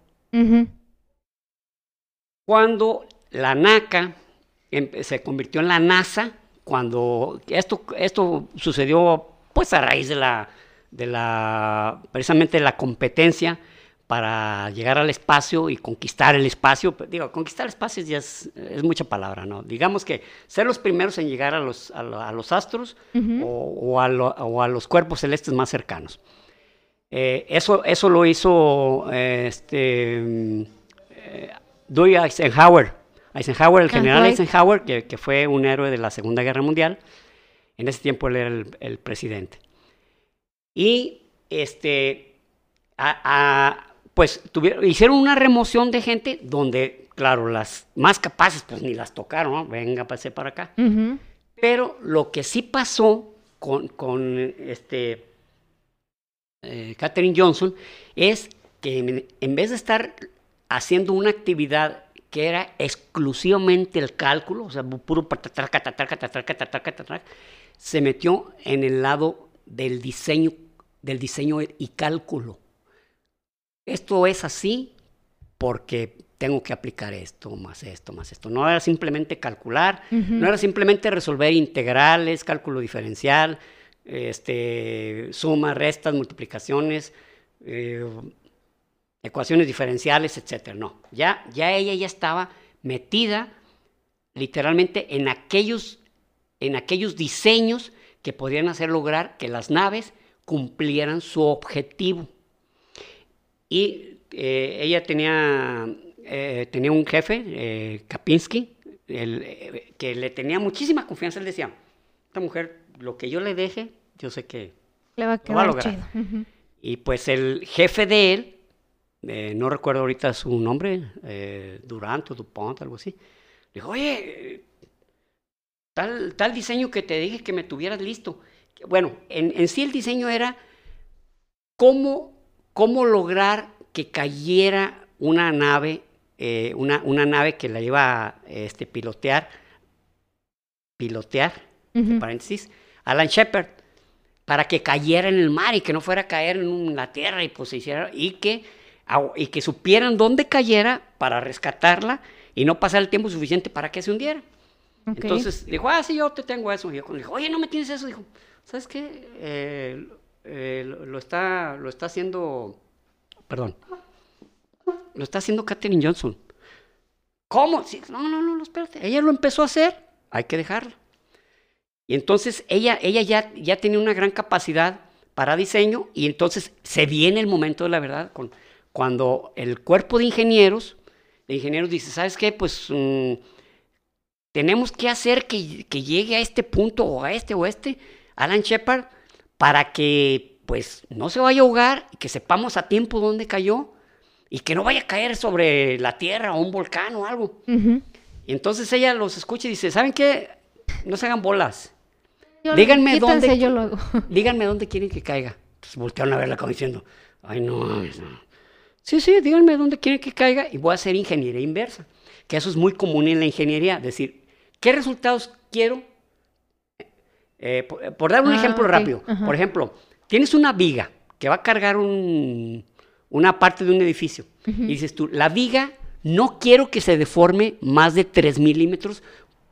S2: Cuando la NACA se convirtió en la NASA, cuando esto, esto sucedió pues a raíz de la, de la, precisamente de la competencia para llegar al espacio y conquistar el espacio. Pues, Digo, conquistar el espacio ya es, es mucha palabra, ¿no? Digamos que ser los primeros en llegar a los, a lo- a los astros
S1: Ujú.
S2: o, o a lo- o a los cuerpos celestes más cercanos. Eh, eso, eso lo hizo eh, este, mm, eh, Dewey Eisenhower. Eisenhower, el general. Eisenhower, que, que fue un héroe de la Segunda Guerra Mundial. En ese tiempo él era el, el presidente. Y este, a- a- pues tuvieron, hicieron una remoción de gente donde, claro, las más capaces pues ni las tocaron, ¿no? venga, pase para acá. Pero lo que sí pasó con, con, este, eh, Katherine Johnson es que en, en vez de estar haciendo una actividad que era exclusivamente el cálculo, o sea, puro se metió en el lado del diseño, del diseño y cálculo. Esto es así porque tengo que aplicar esto, más esto, más esto. No era simplemente calcular, no era simplemente resolver integrales, cálculo diferencial, este, sumas, restas, multiplicaciones, eh, ecuaciones diferenciales, etcétera. No, ya, ya ella ya estaba metida literalmente en aquellos, en aquellos diseños que podrían hacer lograr que las naves cumplieran su objetivo. Y eh, ella tenía, eh, tenía un jefe, eh, Kapinski, el, que le tenía muchísima confianza. Él decía, esta mujer, lo que yo le deje, yo sé que...
S1: Le va a
S2: Lo va a
S1: quedar
S2: lograr.
S1: chido.
S2: Y pues el jefe de él, eh, no recuerdo ahorita su nombre, eh, Durant o Dupont, algo así, dijo, oye, tal, tal diseño que te dije que me tuvieras listo. Bueno, en, en sí el diseño era cómo, cómo lograr que cayera una nave, eh, una, una nave que la iba a este, pilotear, pilotear,
S1: Ujú.
S2: paréntesis, Alan Shepard, para que cayera en el mar y que no fuera a caer en la tierra y pues se hiciera, y que, au- y que supieran dónde cayera para rescatarla y no pasar el tiempo suficiente para que se hundiera. Entonces dijo, ah, sí, yo te tengo eso. Y yo le dijo, oye, no me tienes eso. Dijo, ¿sabes qué? Eh, eh, lo, lo está, lo está haciendo, perdón, lo está haciendo Katherine Johnson. ¿Cómo? Sí, no, no, no, no, espérate. Ella lo empezó a hacer, hay que dejarla. Y entonces ella, ella ya, ya tenía una gran capacidad para diseño y entonces se viene el momento de la verdad con, cuando el cuerpo de ingenieros, de ingenieros dice, ¿sabes qué? Pues mm, tenemos que hacer que, que llegue a este punto o a este o a este, Alan Shepard, para que pues no se vaya a ahogar y que sepamos a tiempo dónde cayó y que no vaya a caer sobre la tierra o un volcán o algo. Y entonces ella los escucha y dice, ¿saben qué? No se hagan bolas.
S1: Yo-
S2: Díganme dónde-
S1: yo lo hago.
S2: Díganme dónde quieren que caiga. Entonces voltearon a verla como diciendo, ay no, no. Sí, sí, díganme dónde quieren que caiga y voy a hacer ingeniería inversa. Que eso es muy común en la ingeniería. Decir, ¿qué resultados quiero? Eh, por, por dar un
S1: Ah,
S2: ejemplo rápido. Por ejemplo, tienes una viga que va a cargar un- una parte de un edificio. Y dices tú, la viga no quiero que se deforme más de 3 milímetros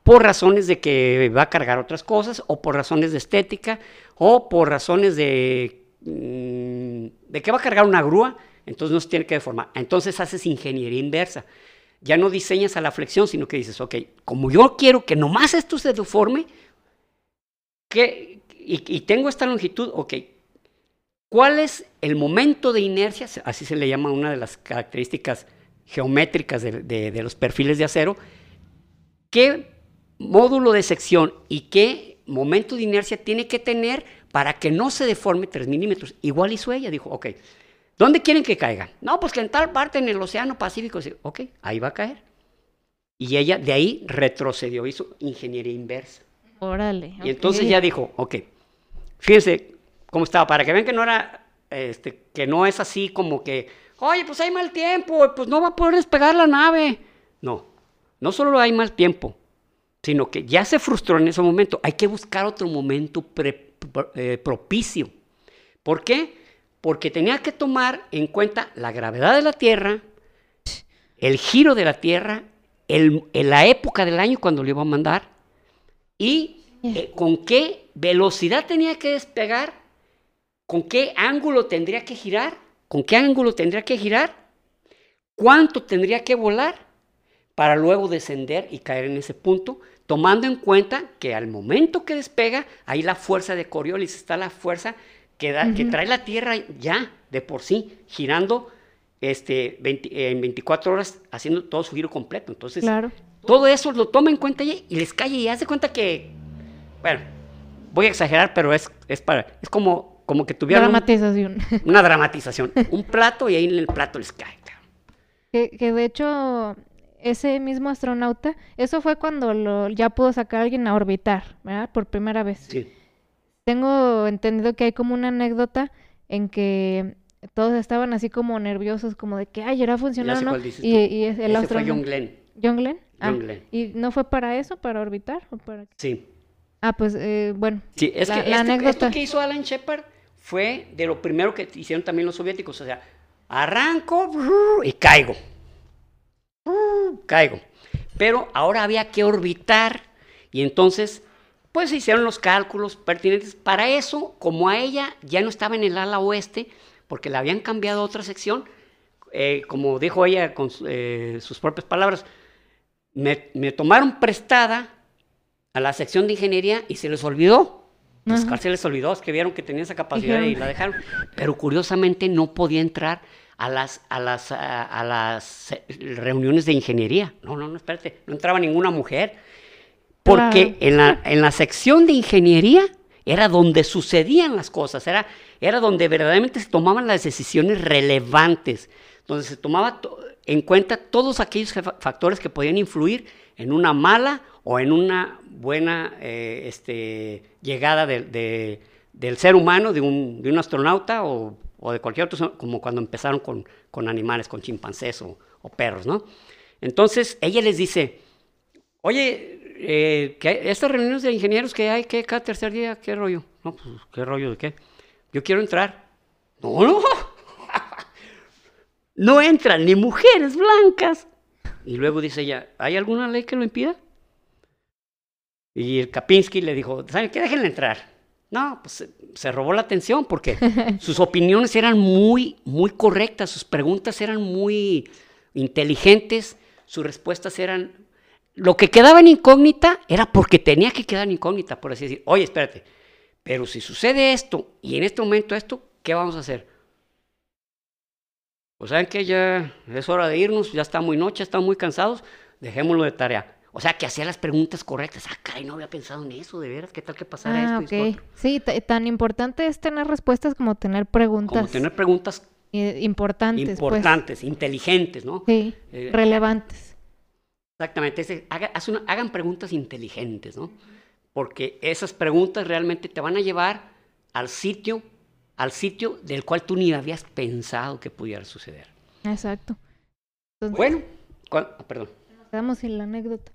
S2: por razones de que va a cargar otras cosas o por razones de estética o por razones de, mm, de que va a cargar una grúa, entonces no se tiene que deformar. Entonces haces ingeniería inversa. Ya no diseñas a la flexión, sino que dices, ok, como yo quiero que nomás esto se deforme, que, y, tengo esta longitud, ok, ¿cuál es el momento de inercia? Así se le llama una de las características geométricas de, de- de los perfiles de acero. ¿Qué módulo de sección y qué momento de inercia tiene que tener para que no se deforme 3 milímetros? Igual hizo ella, dijo, ok, ¿dónde quieren que caiga? No, pues que en tal parte en el Océano Pacífico. Ok, ahí va a caer. Y ella de ahí retrocedió, hizo ingeniería inversa.
S1: Órale.
S2: Y entonces ya dijo, ok, fíjense cómo estaba, para que vean que no era, este, que no es así como que, oye, pues hay mal tiempo, pues no va a poder despegar la nave. No, no solo hay mal tiempo, sino que ya se frustró en ese momento. Hay que buscar otro momento pre- eh, propicio. ¿Por qué? Porque tenía que tomar en cuenta la gravedad de la Tierra, el giro de la Tierra, el- el- la época del año cuando le iba a mandar y eh, con qué velocidad tenía que despegar, con qué ángulo tendría que girar, con qué ángulo tendría que girar, cuánto tendría que volar para luego descender y caer en ese punto, tomando en cuenta que al momento que despega, ahí la fuerza de Coriolis está la fuerza que, da- que trae la Tierra ya de por sí, girando este, 20 en 24 horas, haciendo todo su giro completo. Entonces,
S1: Claro.
S2: todo eso lo toma en cuenta y les cae y hace cuenta que, bueno, voy a exagerar, pero es, es, para, es como, como que tuvieran un-
S1: Dramatización.
S2: una dramatización. Un plato y ahí en el plato les cae.
S1: que, que de hecho, ese mismo astronauta, eso fue cuando lo, ya pudo sacar a alguien a orbitar, ¿verdad? Por primera vez.
S2: Sí.
S1: Tengo entendido que hay como una anécdota en que todos estaban así como nerviosos, como de que, ay, ¿irá a funcionar
S2: Ya sé
S1: o no? Y, y el
S2: Ese fue. John Glenn.
S1: ¿John Glenn? Ah,
S2: John Glenn.
S1: ¿Y no fue para eso, para orbitar? ¿O para... qué?
S2: Sí.
S1: Ah, pues, eh, bueno.
S2: Sí, es
S1: La-
S2: que
S1: la
S2: este-
S1: anécdota.
S2: esto que hizo Alan Shepard fue de lo primero que hicieron también los soviéticos. O sea, arranco brrr, y caigo. Brrr, Caigo. Pero ahora había que orbitar y entonces, pues se hicieron los cálculos pertinentes. Para eso, como a ella ya no estaba en el ala oeste, porque la habían cambiado a otra sección, eh, como dijo ella con eh, sus propias palabras, me, me tomaron prestada a la sección de ingeniería y se les olvidó. Pues, se les olvidó, es que vieron que tenía esa capacidad y la dejaron. Pero curiosamente no podía entrar a las, a las, a, a las eh, reuniones de ingeniería. No, no, no, espérate, no entraba ninguna mujer. Porque
S1: Claro.
S2: en, la, en la sección de ingeniería era donde sucedían las cosas, era, era donde verdaderamente se tomaban las decisiones relevantes, donde se tomaba to- en cuenta todos aquellos factores que podían influir en una mala o en una buena eh, este, llegada de- de- del ser humano, de un, de un astronauta o, o de cualquier otro, como cuando empezaron con, con animales, con chimpancés o, perros, ¿no? Entonces ella les dice, Oye, eh, estas reuniones de ingenieros que hay que cada tercer día, ¿qué rollo? No, pues, ¿qué rollo de qué? Yo quiero entrar. No, no. No entran ni mujeres blancas. Y luego dice ella, ¿hay alguna ley que lo impida? Y el Kapinski le dijo, ¿saben qué? Déjenle entrar. No, pues se, se robó la atención porque sus opiniones eran muy, muy correctas, sus preguntas eran muy inteligentes, sus respuestas eran... Lo que quedaba en incógnita era porque tenía que quedar en incógnita, por así decir, oye, espérate, pero si sucede esto y en este momento esto, ¿qué vamos a hacer? Pues saben que ya es hora de irnos, ya está muy noche, están muy cansados, dejémoslo de tarea. O sea, que hacía las preguntas correctas. Ah, caray, no había pensado en eso, de veras, ¿qué tal que pasara
S1: Ah,
S2: esto? y esto
S1: ok.
S2: otro?
S1: Sí, ta- tan importante es tener respuestas como tener preguntas
S2: Como tener preguntas
S1: eh, importantes. pues.
S2: importantes, inteligentes, ¿no?
S1: Sí,
S2: Eh,
S1: relevantes.
S2: Exactamente, ese- haga- haz una- hagan preguntas inteligentes, ¿no? Porque esas preguntas realmente te van a llevar al sitio, al sitio del cual tú ni habías pensado que pudiera suceder.
S1: Exacto. Entonces,
S2: Bueno, ¿cuál- ah, perdón.
S1: nos quedamos sin la anécdota.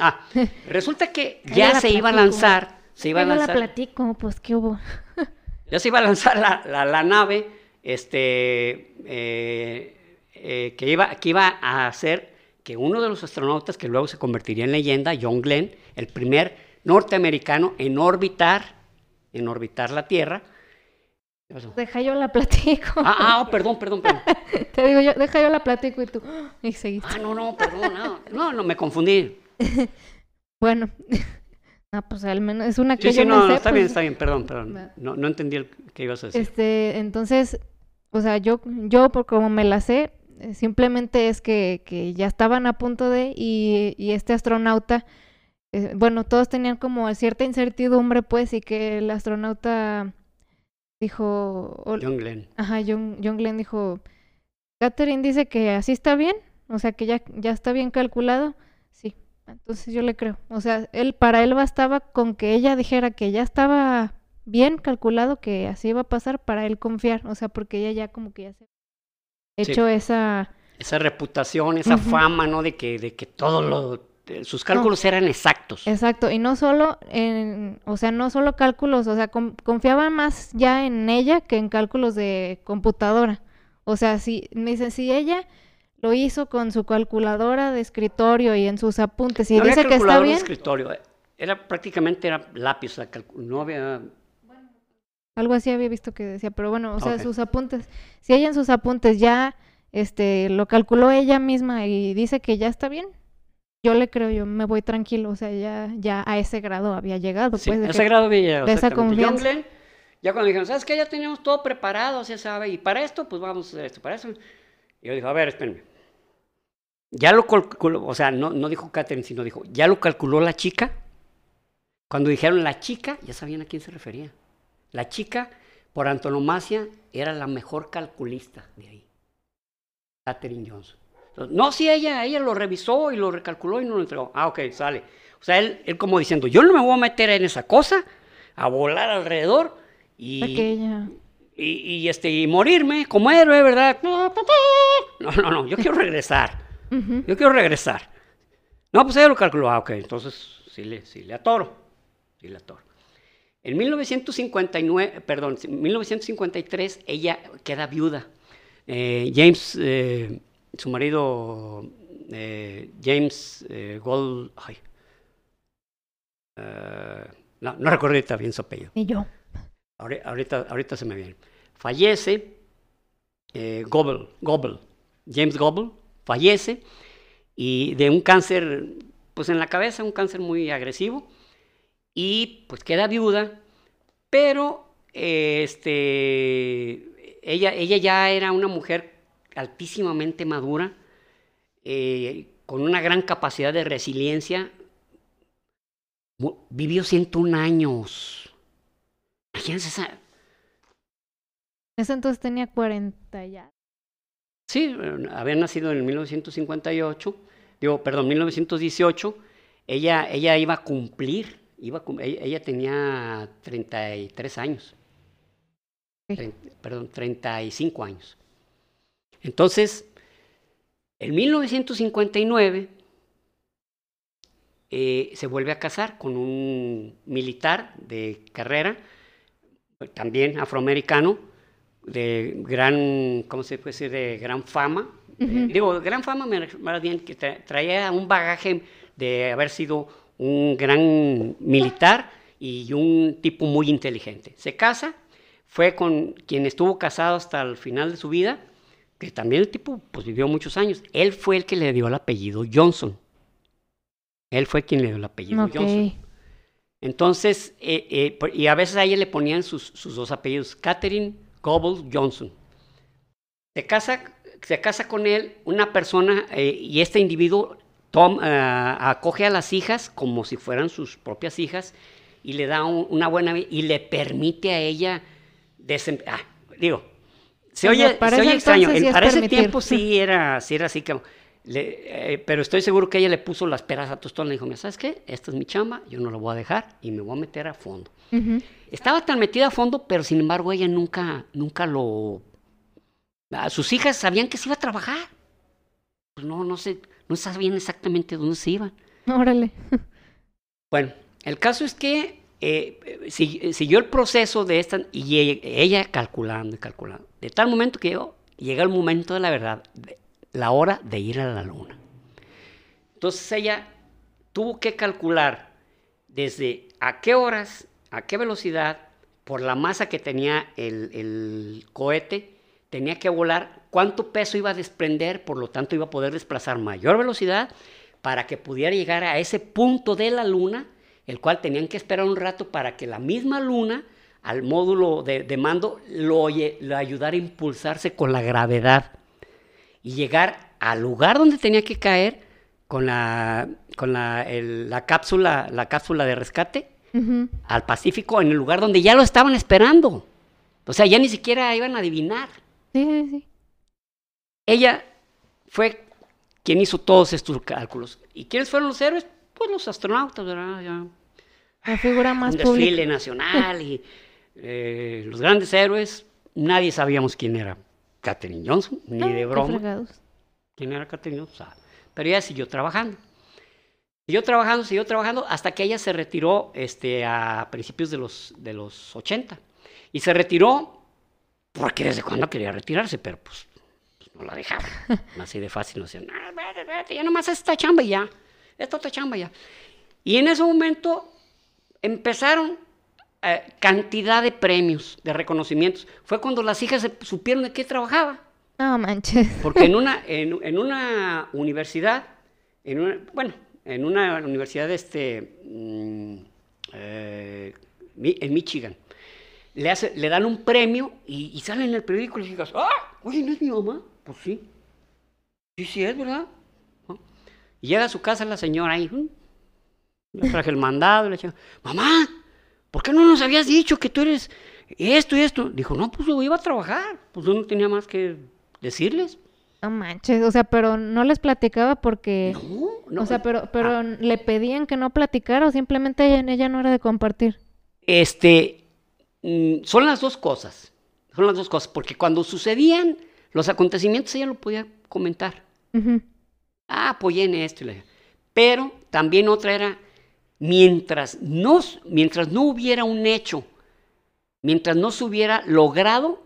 S2: Ah, resulta que ya se iba a lanzar, se iba a
S1: Yo la
S2: lanzar,
S1: platico, pues, ¿qué hubo?
S2: ya se iba a lanzar la, la- la nave, este, eh, eh, que iba, que iba a hacer que uno de los astronautas que luego se convertiría en leyenda, John Glenn, el primer norteamericano en orbitar, en orbitar la Tierra. ¿Qué pasó?
S1: Deja yo la platico.
S2: Ah, ah, oh, perdón, perdón, perdón.
S1: Te digo yo, deja yo la platico y tú. Y seguiste.
S2: Ah, no, no, perdón, no, no, no, me confundí.
S1: Bueno. No, pues al menos es una que
S2: Sí,
S1: yo
S2: sí,
S1: me
S2: no, no,
S1: sé,
S2: está bien,
S1: pues,
S2: está bien, perdón, perdón. No, no entendí el que ibas a decir.
S1: Este, entonces, o sea, yo, yo por como me la sé, eh, simplemente es que, que ya estaban a punto de, y, y este astronauta, eh, bueno, todos tenían como cierta incertidumbre, pues, y que el astronauta dijo,
S2: John Glenn.
S1: ajá, John, John Glenn dijo, Catherine dice que así está bien, o sea, que ya, ya está bien calculado, entonces yo le creo, o sea, él, para él bastaba con que ella dijera que ya estaba bien calculado, que así iba a pasar, para él confiar, o sea, porque ella ya como que ya se
S2: Sí.
S1: hecho esa,
S2: esa reputación, esa fama, ¿no? De que, de que todos los, sus cálculos eran exactos.
S1: exacto, y no solo en, o sea, no solo cálculos, o sea, con- confiaba más ya en ella que en cálculos de computadora, o sea, si, me dice, si ella lo hizo con su calculadora de escritorio y en sus apuntes y
S2: no
S1: dice que está
S2: calculador de
S1: bien,
S2: escritorio, eh, era prácticamente era lápiz, no había...
S1: algo así había visto que decía, pero bueno, o sea, sus apuntes, si ella en sus apuntes ya este lo calculó ella misma y dice que ya está bien, yo le creo, yo me voy tranquilo, o sea, ya ya a ese grado había llegado,
S2: Sí,
S1: pues de
S2: a
S1: que-
S2: ese grado había llegado,
S1: de esa confianza.
S2: Ya cuando dijeron, ¿sabes qué? Ya teníamos todo preparado, se sabe, y para esto, pues vamos a hacer esto, para eso. Y yo dijo, a ver, espérenme. Ya lo calculó, o sea, no, no dijo Catherine, sino dijo, ¿ya lo calculó la chica? Cuando dijeron la chica, ya sabían a quién se refería. La chica, por antonomasia, era la mejor calculista de ahí. Catherine Johnson. Entonces, no, sí, ella, ella lo revisó y lo recalculó y no lo entregó. Ah, ok, sale. O sea, él, él como diciendo, yo no me voy a meter en esa cosa, a volar alrededor y, y, este, y morirme como héroe, ¿verdad? No, no, no, yo quiero regresar. Yo quiero regresar. No, pues ella lo calculó. Ah, ok, entonces sí le, sí le atoro. Sí le atoro. En 1959, perdón, en 1953, ella queda viuda. Eh, James, eh, su marido, eh, James Gold, ay, no, no recuerdo ahorita bien su apellido.
S1: y yo.
S2: Ahori- Ahorita, ahorita se me viene. Fallece Goebel, Goebel, James Goebel, fallece y de un cáncer, pues en la cabeza, un cáncer muy agresivo y pues queda viuda, pero este, ella, ella ya era una mujer altísimamente madura, eh, con una gran capacidad de resiliencia, vivió 101 años. Imagínense esa.
S1: Ese entonces tenía 40 ya.
S2: Sí, eh, había nacido en 1958, digo, perdón, 1918. Ella, ella iba a cumplir, iba a cum- ella, tenía 33 años. Perdón, 35 años. Entonces, en 1959 eh, se vuelve a casar con un militar de carrera, también afroamericano, de gran, ¿cómo se puede decir? De gran fama. Eh, digo, gran fama más bien que tra- traía un bagaje de haber sido un gran militar y un tipo muy inteligente. Se casa, fue con quien estuvo casado hasta el final de su vida, que también el tipo pues, vivió muchos años. Él fue el que le dio el apellido Johnson. Él fue quien le dio el apellido. Johnson. Entonces, eh, eh, y a veces a ella le ponían sus, sus dos apellidos, Catherine Goble Johnson. Se casa, se casa con él una persona eh, y este individuo tom- ah, acoge a las hijas como si fueran sus propias hijas y le da un- una buena vi- y le permite a ella desem- ah, digo, se oye, se oye extraño.
S1: sí es
S2: para ese
S1: permitir.
S2: tiempo sí era, sí era así como. le- eh, pero estoy seguro que ella le puso las peras a tostón. Le dijo, "Mira, ¿sabes qué? Esta es mi chamba, yo no la voy a dejar y me voy a meter a fondo. Estaba tan metida a fondo, pero sin embargo ella nunca, nunca lo... a sus hijas sabían que se iba a trabajar. Pues no, no sé, no sabían exactamente dónde se iban.
S1: Órale.
S2: Bueno, el caso es que eh, si- siguió el proceso de esta y ella, ella calculando y calculando. De tal momento que llegó, llega el momento de la verdad, de- la hora de ir a la luna. Entonces ella tuvo que calcular desde a qué horas, a qué velocidad, por la masa que tenía el, cohete, tenía que volar, cuánto peso iba a desprender, por lo tanto iba a poder desplazar mayor velocidad para que pudiera llegar a ese punto de la luna, el cual tenían que esperar un rato para que la misma luna, al módulo de, mando, lo, ayudara a impulsarse con la gravedad y llegar al lugar donde tenía que caer con la cápsula de rescate Al Pacífico en el lugar donde ya lo estaban esperando. O sea, ya ni siquiera iban a adivinar.
S1: Sí, sí, sí.
S2: Ella fue quien hizo todos estos cálculos. ¿Y quiénes fueron los héroes? Pues los astronautas, ¿verdad? Ya,
S1: La figura más
S2: un desfile
S1: pública.
S2: nacional y eh, los grandes héroes. Nadie sabíamos quién era Katherine Johnson, ni de broma. quién era Katherine Johnson. Pero ella siguió trabajando. Siguió trabajando, siguió trabajando, hasta que ella se retiró este, a principios de los, de los 80. Y se retiró porque desde cuando quería retirarse, pero pues, pues, no la dejaba. Así de fácil, no decían, "Ah, vete, vete, ya nomás esta chamba y ya, esta otra chamba y ya. Y en ese momento empezaron eh, cantidad de premios, de reconocimientos. Fue cuando las hijas supieron de qué trabajaba.
S1: No manches.
S2: Porque en una, en, en una universidad, en una, bueno, en una universidad este, mm, eh, en Michigan, le, hace, le dan un premio y, y sale en el periódico y le digas, ¡ah! Oye, ¿no es mi mamá? Pues sí. Sí, sí es, ¿verdad? Y llega a su casa la señora ahí, "Mm". le traje el mandado, le dije, mamá, ¿por qué no nos habías dicho que tú eres esto y esto? Dijo, no, pues yo iba a trabajar, pues yo no tenía más que decirles.
S1: No manches. O sea, pero no les platicaba porque.
S2: No, no.
S1: o sea, pero, pero le pedían que no platicara o simplemente ella, ella no era de compartir.
S2: Este, mm, son las dos cosas, son las dos cosas, porque cuando sucedían los acontecimientos ella lo podía comentar.
S1: Ujú.
S2: Ah, apoyé en esto. y la- Pero también otra era, mientras no, mientras no hubiera un hecho, mientras no se hubiera logrado,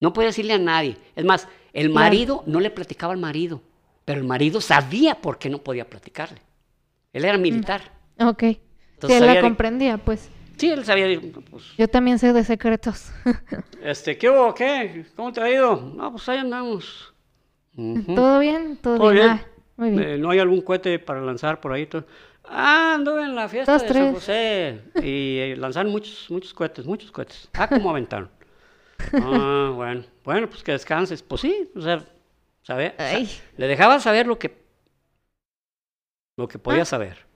S2: no podía decirle a nadie. Es más, el
S1: Claro.
S2: marido no le platicaba al marido, pero el marido sabía por qué no podía platicarle. Él era militar.
S1: Ok. Sí,
S2: Entonces
S1: él la
S2: de-
S1: comprendía, pues.
S2: Sí, él sabía, de- pues,
S1: Yo también sé de secretos.
S2: Este, ¿qué hubo? ¿Qué? ¿Cómo te ha ido? No, pues ahí andamos.
S1: ¿Todo bien? Todo,
S2: Todo
S1: bien.
S2: bien.
S1: Ah, muy bien.
S2: Eh, ¿No hay algún cohete para lanzar por ahí? Todo? Ah, anduve en la fiesta
S1: Dos,
S2: de
S1: tres.
S2: San José y eh, lanzaron muchos, muchos cohetes, muchos cohetes. Ah, ¿cómo aventaron? Ah, bueno. Bueno, pues que descanses. Pues sí, o sea, sabe-
S1: Ay.
S2: le dejaba saber lo que, lo que podía
S1: Ah.
S2: saber.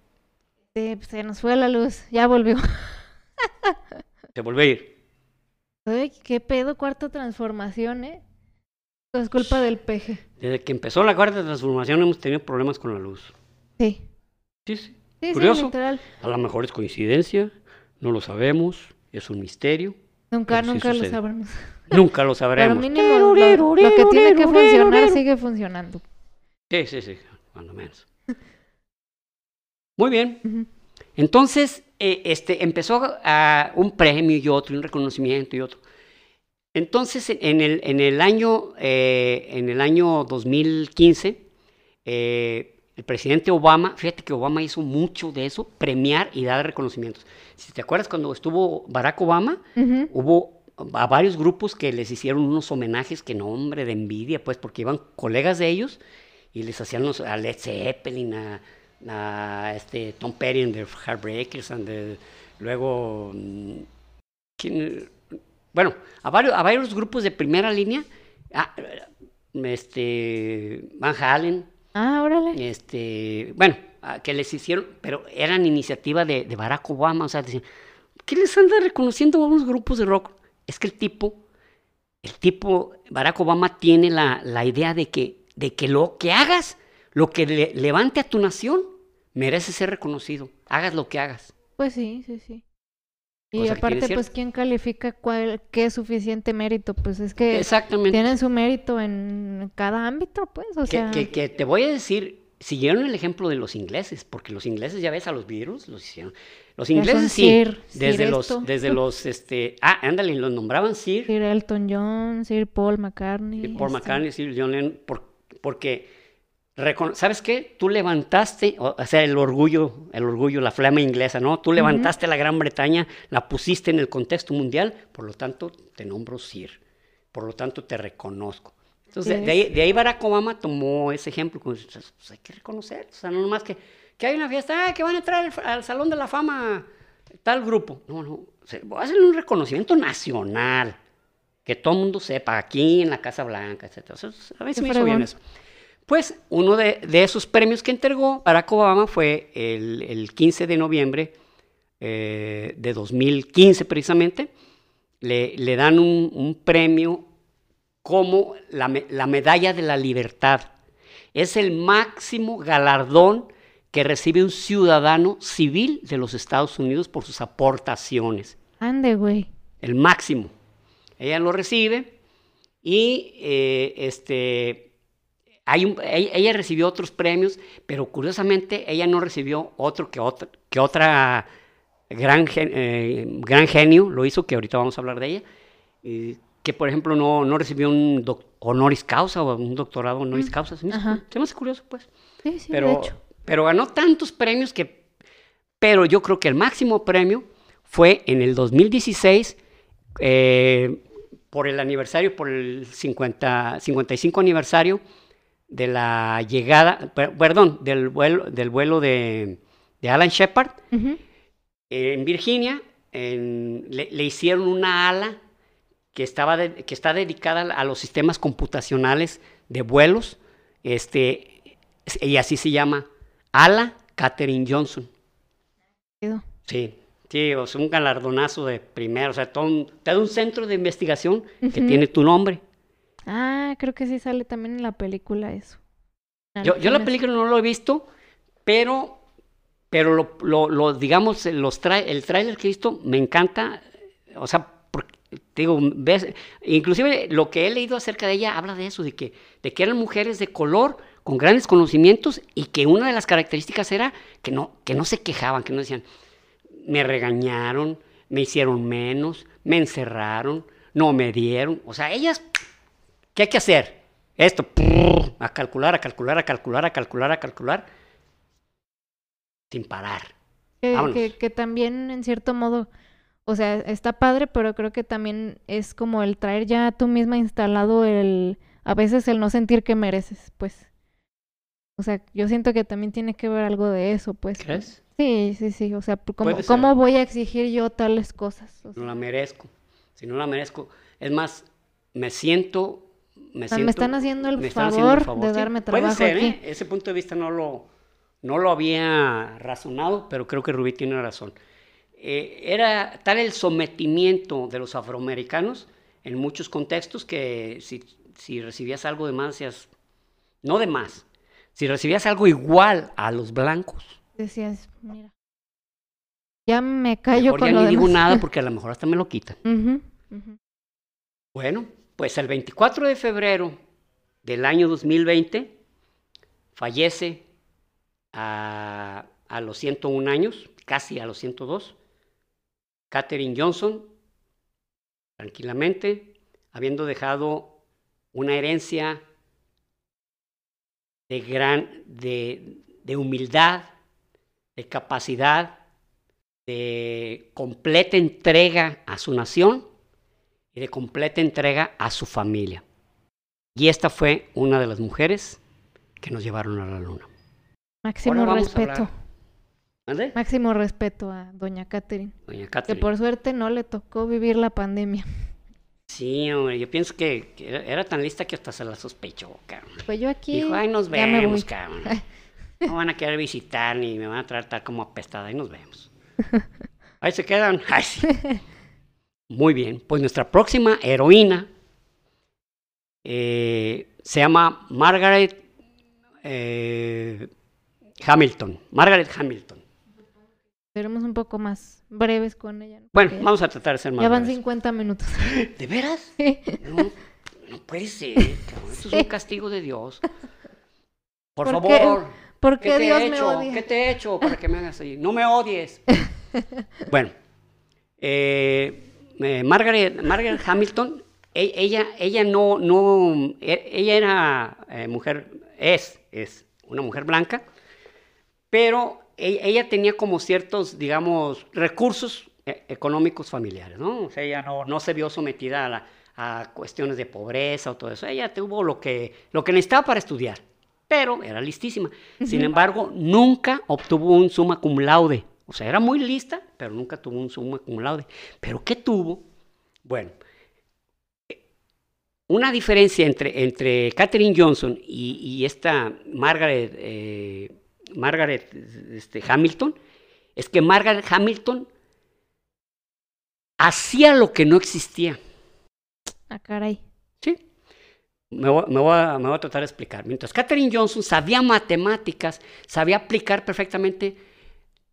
S1: Sí, pues, se nos fue la luz. Ya volvió.
S2: Se volvió a ir.
S1: Ay, qué pedo, cuarta transformación, ¿eh? Todo es culpa del peje.
S2: Desde que empezó la cuarta transformación hemos tenido problemas con la luz.
S1: Sí.
S2: Sí, sí.
S1: Sí,
S2: Curioso.
S1: sí.
S2: A lo mejor es coincidencia, no lo sabemos, es un misterio.
S1: Nunca,
S2: Pero sí
S1: nunca lo sabremos.
S2: Nunca lo
S1: Pero
S2: sabremos.
S1: mínimo lo, lo que tiene que funcionar sigue funcionando.
S2: Sí, sí, sí, cuando menos. Muy bien. Entonces, eh, este, empezó a un premio y otro, y un reconocimiento y otro. Entonces, en el, en el, año, eh, en el año 2015, eh, el presidente Obama, fíjate que Obama hizo mucho de eso, premiar y dar reconocimientos. Si te acuerdas cuando estuvo Barack Obama, hubo a varios grupos que les hicieron unos homenajes que no, hombre, de envidia, pues, porque iban colegas de ellos y les hacían unos, a Led Zeppelin, a, a, este, Tom Petty and the Heartbreakers, and the- luego, mm, ¿quién? bueno, a varios, a varios grupos de primera línea, ah, este, Van Halen,
S1: Ah, órale.
S2: este, bueno, que les hicieron, pero eran iniciativa de, de Barack Obama, o sea, decían, ¿qué les anda reconociendo a unos grupos de rock? Es que el tipo, el tipo, Barack Obama tiene la, la idea de que, de que lo que hagas, lo que le- levante a tu nación, merece ser reconocido, hagas lo que hagas.
S1: Pues sí, sí, sí. Y aparte, pues, ¿quién califica cuál, qué es suficiente mérito? Pues es que
S2: Exactamente.
S1: tienen su mérito en cada ámbito, pues, o
S2: Que,
S1: sea,
S2: que- que te voy a decir, siguieron el ejemplo de los ingleses, porque los ingleses, ya ves, a los virus los hicieron. Los ingleses sí,
S1: Sir-
S2: desde
S1: Sir
S2: los,
S1: esto.
S2: desde los, este, ah, ándale, los nombraban Sir,
S1: Sir Elton John, Sir Paul McCartney.
S2: Sir Paul
S1: este,
S2: McCartney, Sir John Lennon, por- porque, recono- ¿sabes qué? Tú levantaste, o, o sea, el orgullo, el orgullo, la flama inglesa, ¿no? Tú levantaste la Gran Bretaña, la pusiste en el contexto mundial, por lo tanto, te nombro Sir, por lo tanto, te reconozco. Entonces, de, ahí, de ahí Barack Obama tomó ese ejemplo, pues, pues, hay que reconocer, o sea, no nomás que, que hay una fiesta, ah, que van a entrar al, al Salón de la Fama tal grupo. No, no, o sea, voy a hacerle un reconocimiento nacional, que todo el mundo sepa, aquí en la Casa Blanca, etc. O sea, a
S1: Qué
S2: me hizo bien eso. Pues uno de, de esos premios que entregó Barack Obama fue el, el 15 de noviembre eh, de 2015 precisamente. Le, le dan un, un premio como la, me- la medalla de la libertad. Es el máximo galardón que recibe un ciudadano civil de los Estados Unidos por sus aportaciones.
S1: Ande, güey.
S2: El máximo. Ella lo recibe y eh, este, hay un- ella, recibió otros premios, pero curiosamente ella no recibió otro que otra, que otra gran, eh, gran genio lo hizo, que ahorita vamos a hablar de ella, que por ejemplo no, no recibió un honoris causa o un doctorado honoris causa. Se me, hace
S1: ajá.
S2: cu- se me hace curioso, pues.
S1: Sí, sí, de
S2: pero,
S1: hecho.
S2: pero ganó tantos premios que... Pero yo creo que el máximo premio fue en el 2016 eh, por el aniversario, por el 50, 55 aniversario de la llegada, per- perdón, del vuelo, del vuelo de, de Alan Shepard en Virginia. en- le, le hicieron una ala que, estaba de- que está dedicada a los sistemas computacionales de vuelos, este, y así se llama, ala Katherine Johnson. Sí, sí, o sea, un galardonazo de primero, o sea, todo un, todo un centro de investigación que tiene tu nombre.
S1: Ah, creo que sí sale también en la película eso.
S2: Yo, yo la película no lo he visto, pero, pero lo, lo- lo, digamos, los tra- el tráiler que he visto me encanta, o sea, te digo, ves, inclusive lo que he leído acerca de ella habla de eso, de que, de que eran mujeres de color con grandes conocimientos y que una de las características era que no, que no se quejaban, que no decían, me regañaron, me hicieron menos, me encerraron, no me dieron, o sea, ellas, ¿qué hay que hacer? Esto, a calcular, a calcular, a calcular, a calcular, a calcular, sin parar.
S1: Que,
S2: Vámonos.
S1: que, que también, en cierto modo, o sea, está padre, pero creo que también es como el traer ya tú misma instalado el, a veces el no sentir que mereces, pues. O sea, yo siento que también tiene que ver algo de eso, pues.
S2: ¿Crees?
S1: Sí, sí, sí. O sea, ¿cómo,
S2: Puede.
S1: ¿cómo voy a exigir yo tales cosas? O
S2: No la merezco. Si no la merezco, es más, me siento, me
S1: o sea,
S2: siento.
S1: me están haciendo el
S2: me están haciendo el
S1: favor de
S2: sí.
S1: darme
S2: Puede
S1: trabajo
S2: ser,
S1: aquí.
S2: ¿eh? Ese punto de vista no lo, no lo había razonado, pero creo que Rubí tiene razón. Eh, era tal el sometimiento de los afroamericanos en muchos contextos que si, si recibías algo de más, no de más, si recibías algo igual a los blancos,
S1: Decías, mira. Ya me callo
S2: mejor
S1: con
S2: ya
S1: lo
S2: ni digo
S1: demás.
S2: nada porque a lo mejor hasta me lo quitan. Bueno, pues el 24 de febrero del año 2020 fallece a, a los 101 años, casi a los 102, Katherine Johnson, tranquilamente, habiendo dejado una herencia de gran, de, de humildad, de capacidad, de completa entrega a su nación y de completa entrega a su familia. Y esta fue una de las mujeres que nos llevaron a la luna.
S1: Máximo respeto. Máximo respeto a doña Catherine.
S2: Doña
S1: Que
S2: Catherine.
S1: por suerte no le tocó vivir la pandemia.
S2: Sí, hombre, yo pienso que, que era, tan lista que hasta se la sospechó, cabrón.
S1: Pues yo aquí
S2: Dijo, ay, nos vemos, cabrón. No van a querer visitar ni me van a tratar como apestada, ahí nos vemos. Ahí se quedan. Ay, sí. Muy bien, pues nuestra próxima heroína eh, se llama Margaret eh, Hamilton. Margaret Hamilton.
S1: Seremos un poco más breves con ella. ¿no?
S2: Bueno, vamos a tratar de ser más
S1: Ya van
S2: breves.
S1: 50 minutos.
S2: ¿De veras? No, no puede ser. Esto es un castigo de Dios. Por,
S1: ¿Por qué?
S2: favor.
S1: ¿Por
S2: ¿Qué
S1: qué
S2: te
S1: Dios
S2: he
S1: me
S2: hecho?
S1: odia?
S2: ¿Qué te he hecho para que me hagas así? No me odies. bueno, eh, eh, Margaret, Margaret Hamilton, e- ella, ella no, no, e- ella era eh, mujer, es, es una mujer blanca, pero ella tenía como ciertos, digamos, recursos eh, económicos familiares, ¿no? O sea, ella no, no se vio sometida a, la- a cuestiones de pobreza o todo eso. Ella tuvo lo que, lo que necesitaba para estudiar, pero era listísima. Sin embargo, nunca obtuvo un summa cum laude. O sea, era muy lista, pero nunca tuvo un summa cum laude. ¿Pero qué tuvo? Bueno, eh, una diferencia entre, entre Katherine Johnson y, y esta Margaret, eh, Margaret este, Hamilton es que Margaret Hamilton hacía lo que no existía.
S1: Ah, caray.
S2: Sí. Me voy, me voy a, me voy a tratar de explicar. Mientras Katherine Johnson sabía matemáticas, sabía aplicar perfectamente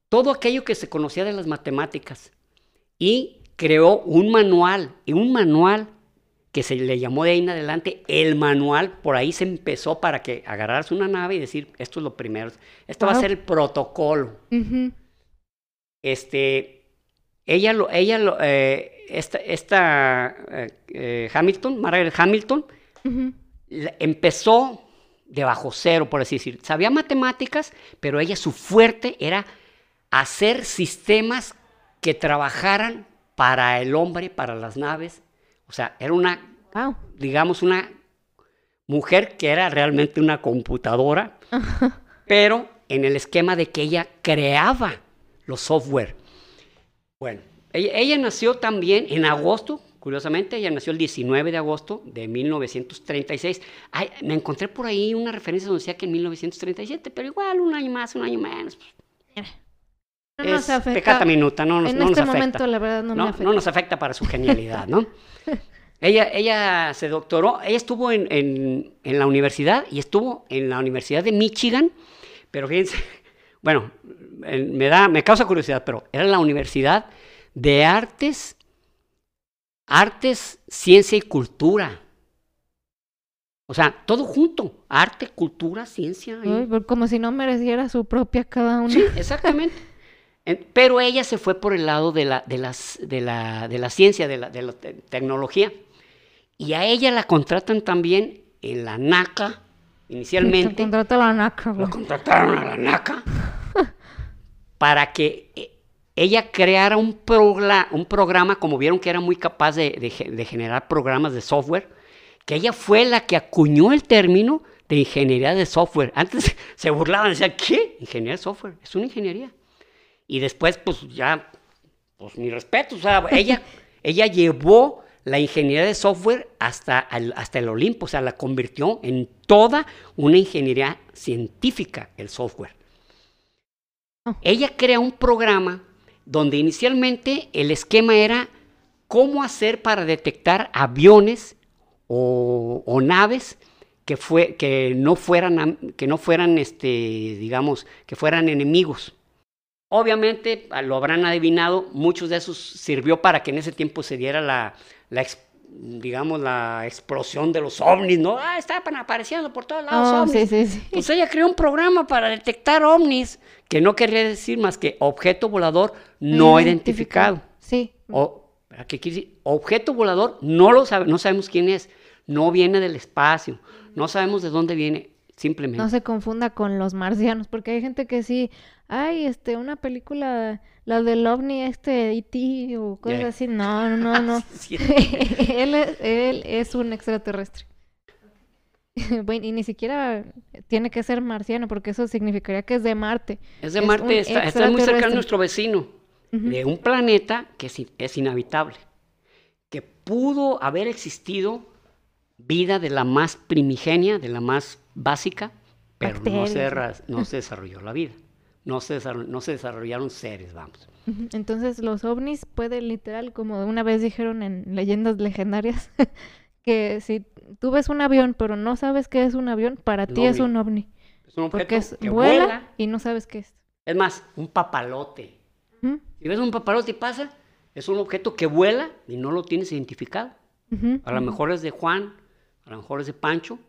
S2: todo aquello que se conocía de las matemáticas y creó un manual, y un manual que se le llamó de ahí en adelante el manual, por ahí se empezó para que agarraras una nave y decir, esto es lo primero, esto va a ser el protocolo. Este, ella lo, ella lo, eh, esta, esta eh, eh, Hamilton, Margaret Hamilton, empezó de bajo cero, por así decir. Sabía matemáticas, pero ella su fuerte era hacer sistemas que trabajaran para el hombre, para las naves. O sea, era una,
S1: Wow.
S2: digamos, una mujer que era realmente una computadora, pero en el esquema de que ella creaba los software. Bueno, ella, ella nació también en agosto, curiosamente, ella nació el 19 de agosto de 1936. Ay, me encontré por ahí una referencia donde decía que en 1937, pero igual un año más, un año menos.
S1: No
S2: es
S1: nos afecta.
S2: pecata minuta, no nos,
S1: en
S2: no nos
S1: este
S2: afecta.
S1: momento, la verdad, no,
S2: no,
S1: me afecta.
S2: no nos afecta para su genialidad, ¿no? ella, ella se doctoró, ella estuvo en, en- en la universidad y estuvo en la Universidad de Michigan, pero fíjense, bueno, en- me, da, me causa curiosidad, pero era la Universidad de Artes, Artes, Ciencia y Cultura. O sea, todo junto, arte, cultura, ciencia. y-
S1: Uy, pues como si no mereciera su propia cada una.
S2: Sí, exactamente. Pero ella se fue por el lado de la, de las, de la, de la ciencia, de la, de la te- tecnología. Y a ella la contratan también en la NACA,
S1: Te
S2: inicialmente.
S1: contrata la naca.
S2: La contrataron a la NACA para que eh, ella creara un, progla- un programa, como vieron que era muy capaz de, de de generar programas de software, que ella fue la que acuñó el término de ingeniería de software. Antes se burlaban, decían, ¿qué? Ingeniería de software, es una ingeniería. Y después, pues ya, pues mi respeto, o sea, ella, ella llevó la ingeniería de software hasta, al- hasta el Olimpo, o sea, la convirtió en toda una ingeniería científica, el software.
S1: Oh.
S2: Ella crea un programa donde inicialmente el esquema era cómo hacer para detectar aviones o, o naves que, fue, que no fueran, que no fueran este, digamos, que fueran enemigos. Obviamente, ah, lo habrán adivinado, muchos de esos sirvió para que en ese tiempo se diera la, digamos, la explosión de los ovnis, ¿no? Ah, estaban apareciendo por todos lados
S1: Oh,
S2: ovnis.
S1: sí, sí, sí.
S2: Pues ella creó un programa para detectar ovnis, que no quería decir más que objeto volador no identificado.
S1: Sí.
S2: O, ¿qué quiere decir? Objeto volador no lo sabe, no sabemos quién es, no viene del espacio, no sabemos de dónde viene, simplemente.
S1: No se confunda con los marcianos, porque hay gente que sí, ay, este, una película, la del ovni este E.T. o cosas
S2: Yeah.
S1: así. No, no, no.
S2: Sí,
S1: él, es, él es un extraterrestre. Bueno, y ni siquiera tiene que ser marciano, porque eso significaría que es de Marte.
S2: Es de
S1: Es
S2: Marte, está, está muy cercano a
S1: extraterrestre.
S2: nuestro vecino, de un planeta que es, es inhabitable, que pudo haber existido vida de la más primigenia, de la más básica, pero no se, no desarrolló la vida, no se, desarroll- no se desarrollaron seres, vamos.
S1: Entonces los ovnis pueden literal, como una vez dijeron en leyendas legendarias, que si tú ves un avión pero no sabes qué es un avión, para ti es un ovni.
S2: Es un objeto
S1: Porque es,
S2: que
S1: vuela,
S2: vuela,
S1: y no sabes qué es.
S2: es más, un papalote. Si ves un papalote y pasa, es un objeto que vuela y no lo tienes identificado. A lo mejor es de Juan, a lo mejor es de Pancho,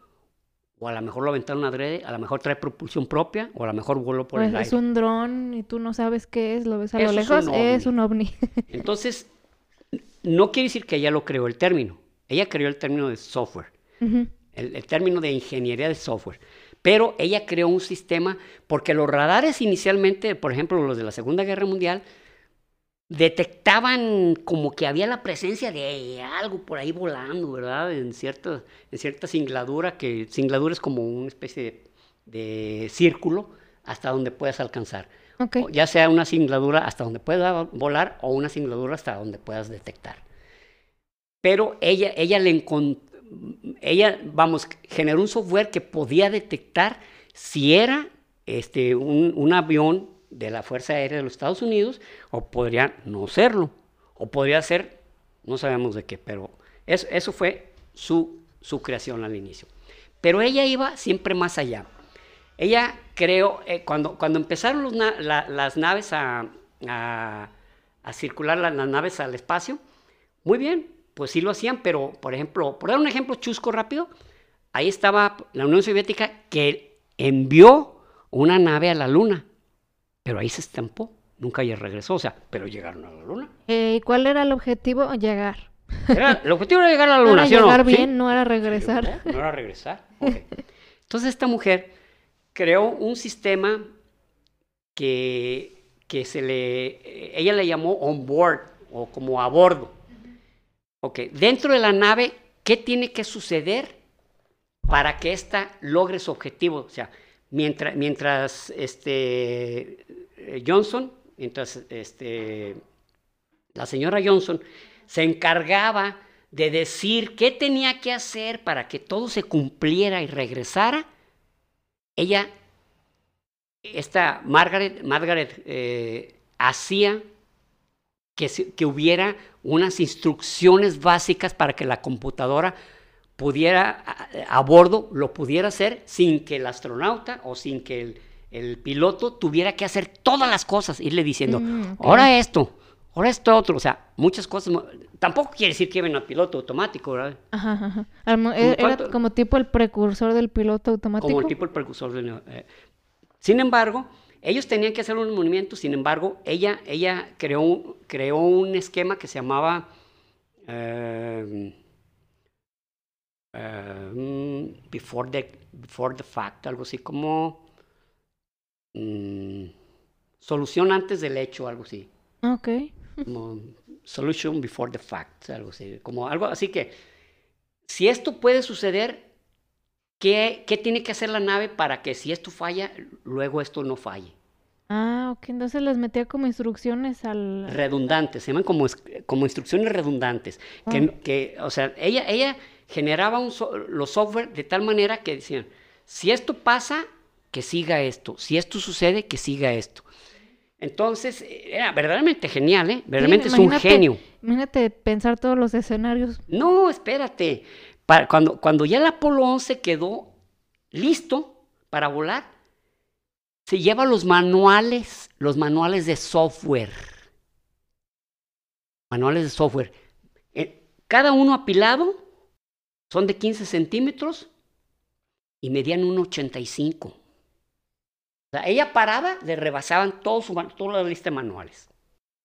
S2: o a lo mejor lo aventaron adrede, a lo mejor trae propulsión propia, o a lo mejor voló por
S1: Pues
S2: el
S1: es
S2: aire.
S1: un dron y tú no sabes qué es, lo ves a lo
S2: es
S1: lejos, es un ovni.
S2: Entonces, no quiere decir que ella lo creó el término. Ella creó el término de software, el término de ingeniería de software. Pero ella creó un sistema, porque los radares inicialmente, por ejemplo, los de la Segunda Guerra Mundial, detectaban como que había la presencia de algo por ahí volando, ¿verdad? En cierta, en cierta singladura, que singladura es como una especie de, de círculo hasta donde puedas alcanzar. Ya sea una singladura hasta donde puedas volar o una singladura hasta donde puedas detectar. Pero ella, ella le ella, vamos, generó un software que podía detectar si era este, un, un avión de la Fuerza Aérea de los Estados Unidos o podría no serlo. O podría ser, no sabemos de qué, pero eso, eso fue su, su creación al inicio. Pero ella iba siempre más allá. Ella creó, eh, cuando, cuando empezaron las naves a, a- circular, la- las naves al espacio, muy bien, pues sí lo hacían, pero por ejemplo, por dar un ejemplo chusco rápido, ahí estaba la Unión Soviética que envió una nave a la Luna, pero ahí se estampó, nunca ya regresó, o sea, pero llegaron a la Luna.
S1: Eh, ¿Y cuál era el objetivo? Llegar.
S2: Era- el objetivo era llegar a la
S1: No
S2: Luna,
S1: era
S2: ¿sí o no?
S1: llegar
S2: ¿Sí?
S1: bien, no era regresar.
S2: No, no era regresar. ok. Entonces esta mujer creó un sistema que, que se le, ella le llamó on board o como a bordo. Ok, dentro de la nave, ¿qué tiene que suceder para que ésta logre su objetivo? O sea, mientras, mientras este, Johnson, mientras este, la señora Johnson se encargaba de decir qué tenía que hacer para que todo se cumpliera y regresara, ella, esta Margaret, Margaret eh, hacía que, que hubiera unas instrucciones básicas para que la computadora pudiera, a, a bordo, lo pudiera hacer sin que el astronauta o sin que el, el piloto tuviera que hacer todas las cosas, irle diciendo,
S1: Mm,
S2: ahora esto, ahora esto otro, o sea, muchas cosas. Tampoco quiere decir que lleven al piloto automático, ¿verdad?
S1: Ajá, ajá. Al mo- e- Era como tipo el precursor del piloto automático.
S2: como el tipo el precursor de neo- eh. Sin embargo, ellos tenían que hacer unos movimientos, sin embargo, ella, ella creó, un- creó un esquema que se llamaba eh, eh, mm, before, the, before the fact, algo así como mm, solución antes del hecho, algo así.
S1: Ok.
S2: como solution before the fact, algo así, como algo así que si esto puede suceder, ¿qué, qué tiene que hacer la nave para que si esto falla, luego esto no falle?
S1: Ah, ok. Entonces les metía como instrucciones al...
S2: Redundantes, se llaman como, como instrucciones redundantes, que,
S1: Ah.
S2: que, o sea, ella, ella generaba un so- los software de tal manera que decían, si esto pasa, que siga esto, si esto sucede, que siga esto. Entonces, era verdaderamente genial, ¿eh? Verdaderamente es un genio.
S1: Imagínate pensar todos los escenarios.
S2: No, espérate. Cuando, cuando ya el Apolo 11 quedó listo para volar, se lleva los manuales, los manuales de software. Manuales de software. Eh, cada uno apilado son de 15 centímetros y medían 1,85. O sea, ella parada le rebasaban todo su, toda la lista de manuales.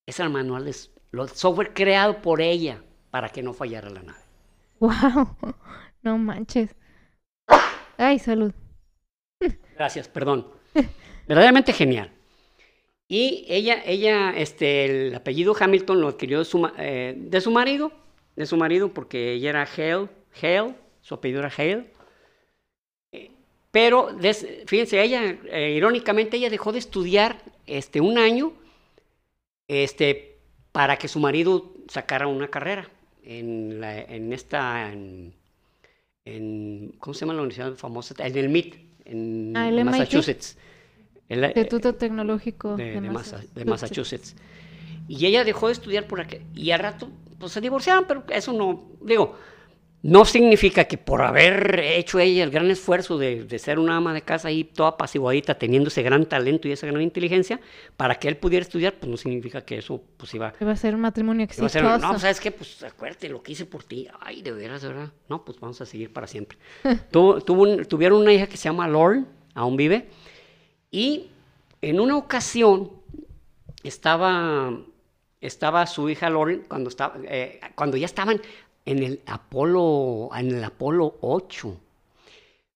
S2: Ese era el manual de los software creado por ella para que no fallara la nave.
S1: ¡Wow! No manches. Ay, salud.
S2: Gracias, perdón. Verdaderamente genial. Y ella, ella, este, el apellido Hamilton lo adquirió de su, eh, de su marido, de su marido, porque ella era Hale, Hale, su apellido era Hale. Pero, fíjense, ella, eh, irónicamente, ella dejó de estudiar este, un año este, para que su marido sacara una carrera en, la, en esta, en, ¿cómo se llama la universidad famosa? En el MIT, en
S1: ah,
S2: Massachusetts.
S1: El, Instituto Tecnológico
S2: de, Massachusetts. Y ella dejó de estudiar por aquí. Y al rato, pues se divorciaron, pero eso no, digo, no significa que por haber hecho ella el gran esfuerzo de, ser una ama de casa ahí toda apaciguadita, teniendo ese gran talento y esa gran inteligencia, para que él pudiera estudiar, pues no significa que eso pues iba...
S1: Iba a ser un matrimonio exitoso.
S2: no, pues, ¿sabes qué? Pues acuérdate lo que hice por ti. Ay, de veras, de verdad. No, pues vamos a seguir para siempre. tuvo, tuvieron una hija que se llama Lauren, aún vive, y en una ocasión estaba, estaba su hija Lauren, cuando, estaba, eh, cuando ya estaban en el Apolo, en el Apolo 8.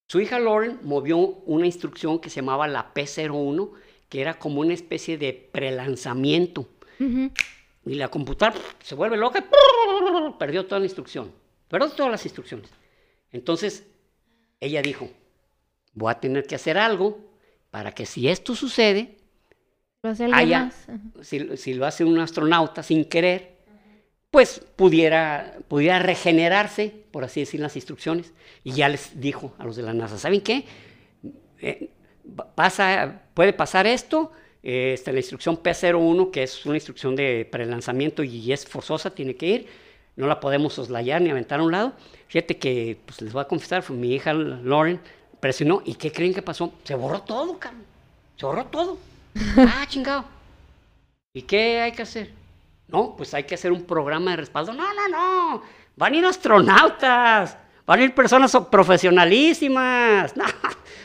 S2: Su hija Lauren movió una instrucción que se llamaba la P01, que era como una especie de prelanzamiento. Y la computadora se vuelve loca, y perdió toda la instrucción, perdió todas las instrucciones. Entonces, ella dijo, voy a tener que hacer algo para que si esto sucede, si, si, lo hace un astronauta sin querer, pues pudiera, pudiera regenerarse, por así decir, las instrucciones. Y ya les dijo a los de la NASA, ¿saben qué? Eh, pasa, puede pasar esto, eh, la instrucción P01, que es una instrucción de prelanzamiento y es forzosa, tiene que ir, no la podemos soslayar ni aventar a un lado. Fíjate que, pues les voy a confesar, fue mi hija Lauren presionó, ¿y qué creen que pasó? Se borró todo, cabrón. Se borró todo. ah, chingado. ¿Y qué hay que hacer? No, pues hay que hacer un programa de respaldo. No, no, no. Van a ir astronautas. Van a ir personas profesionalísimas. No,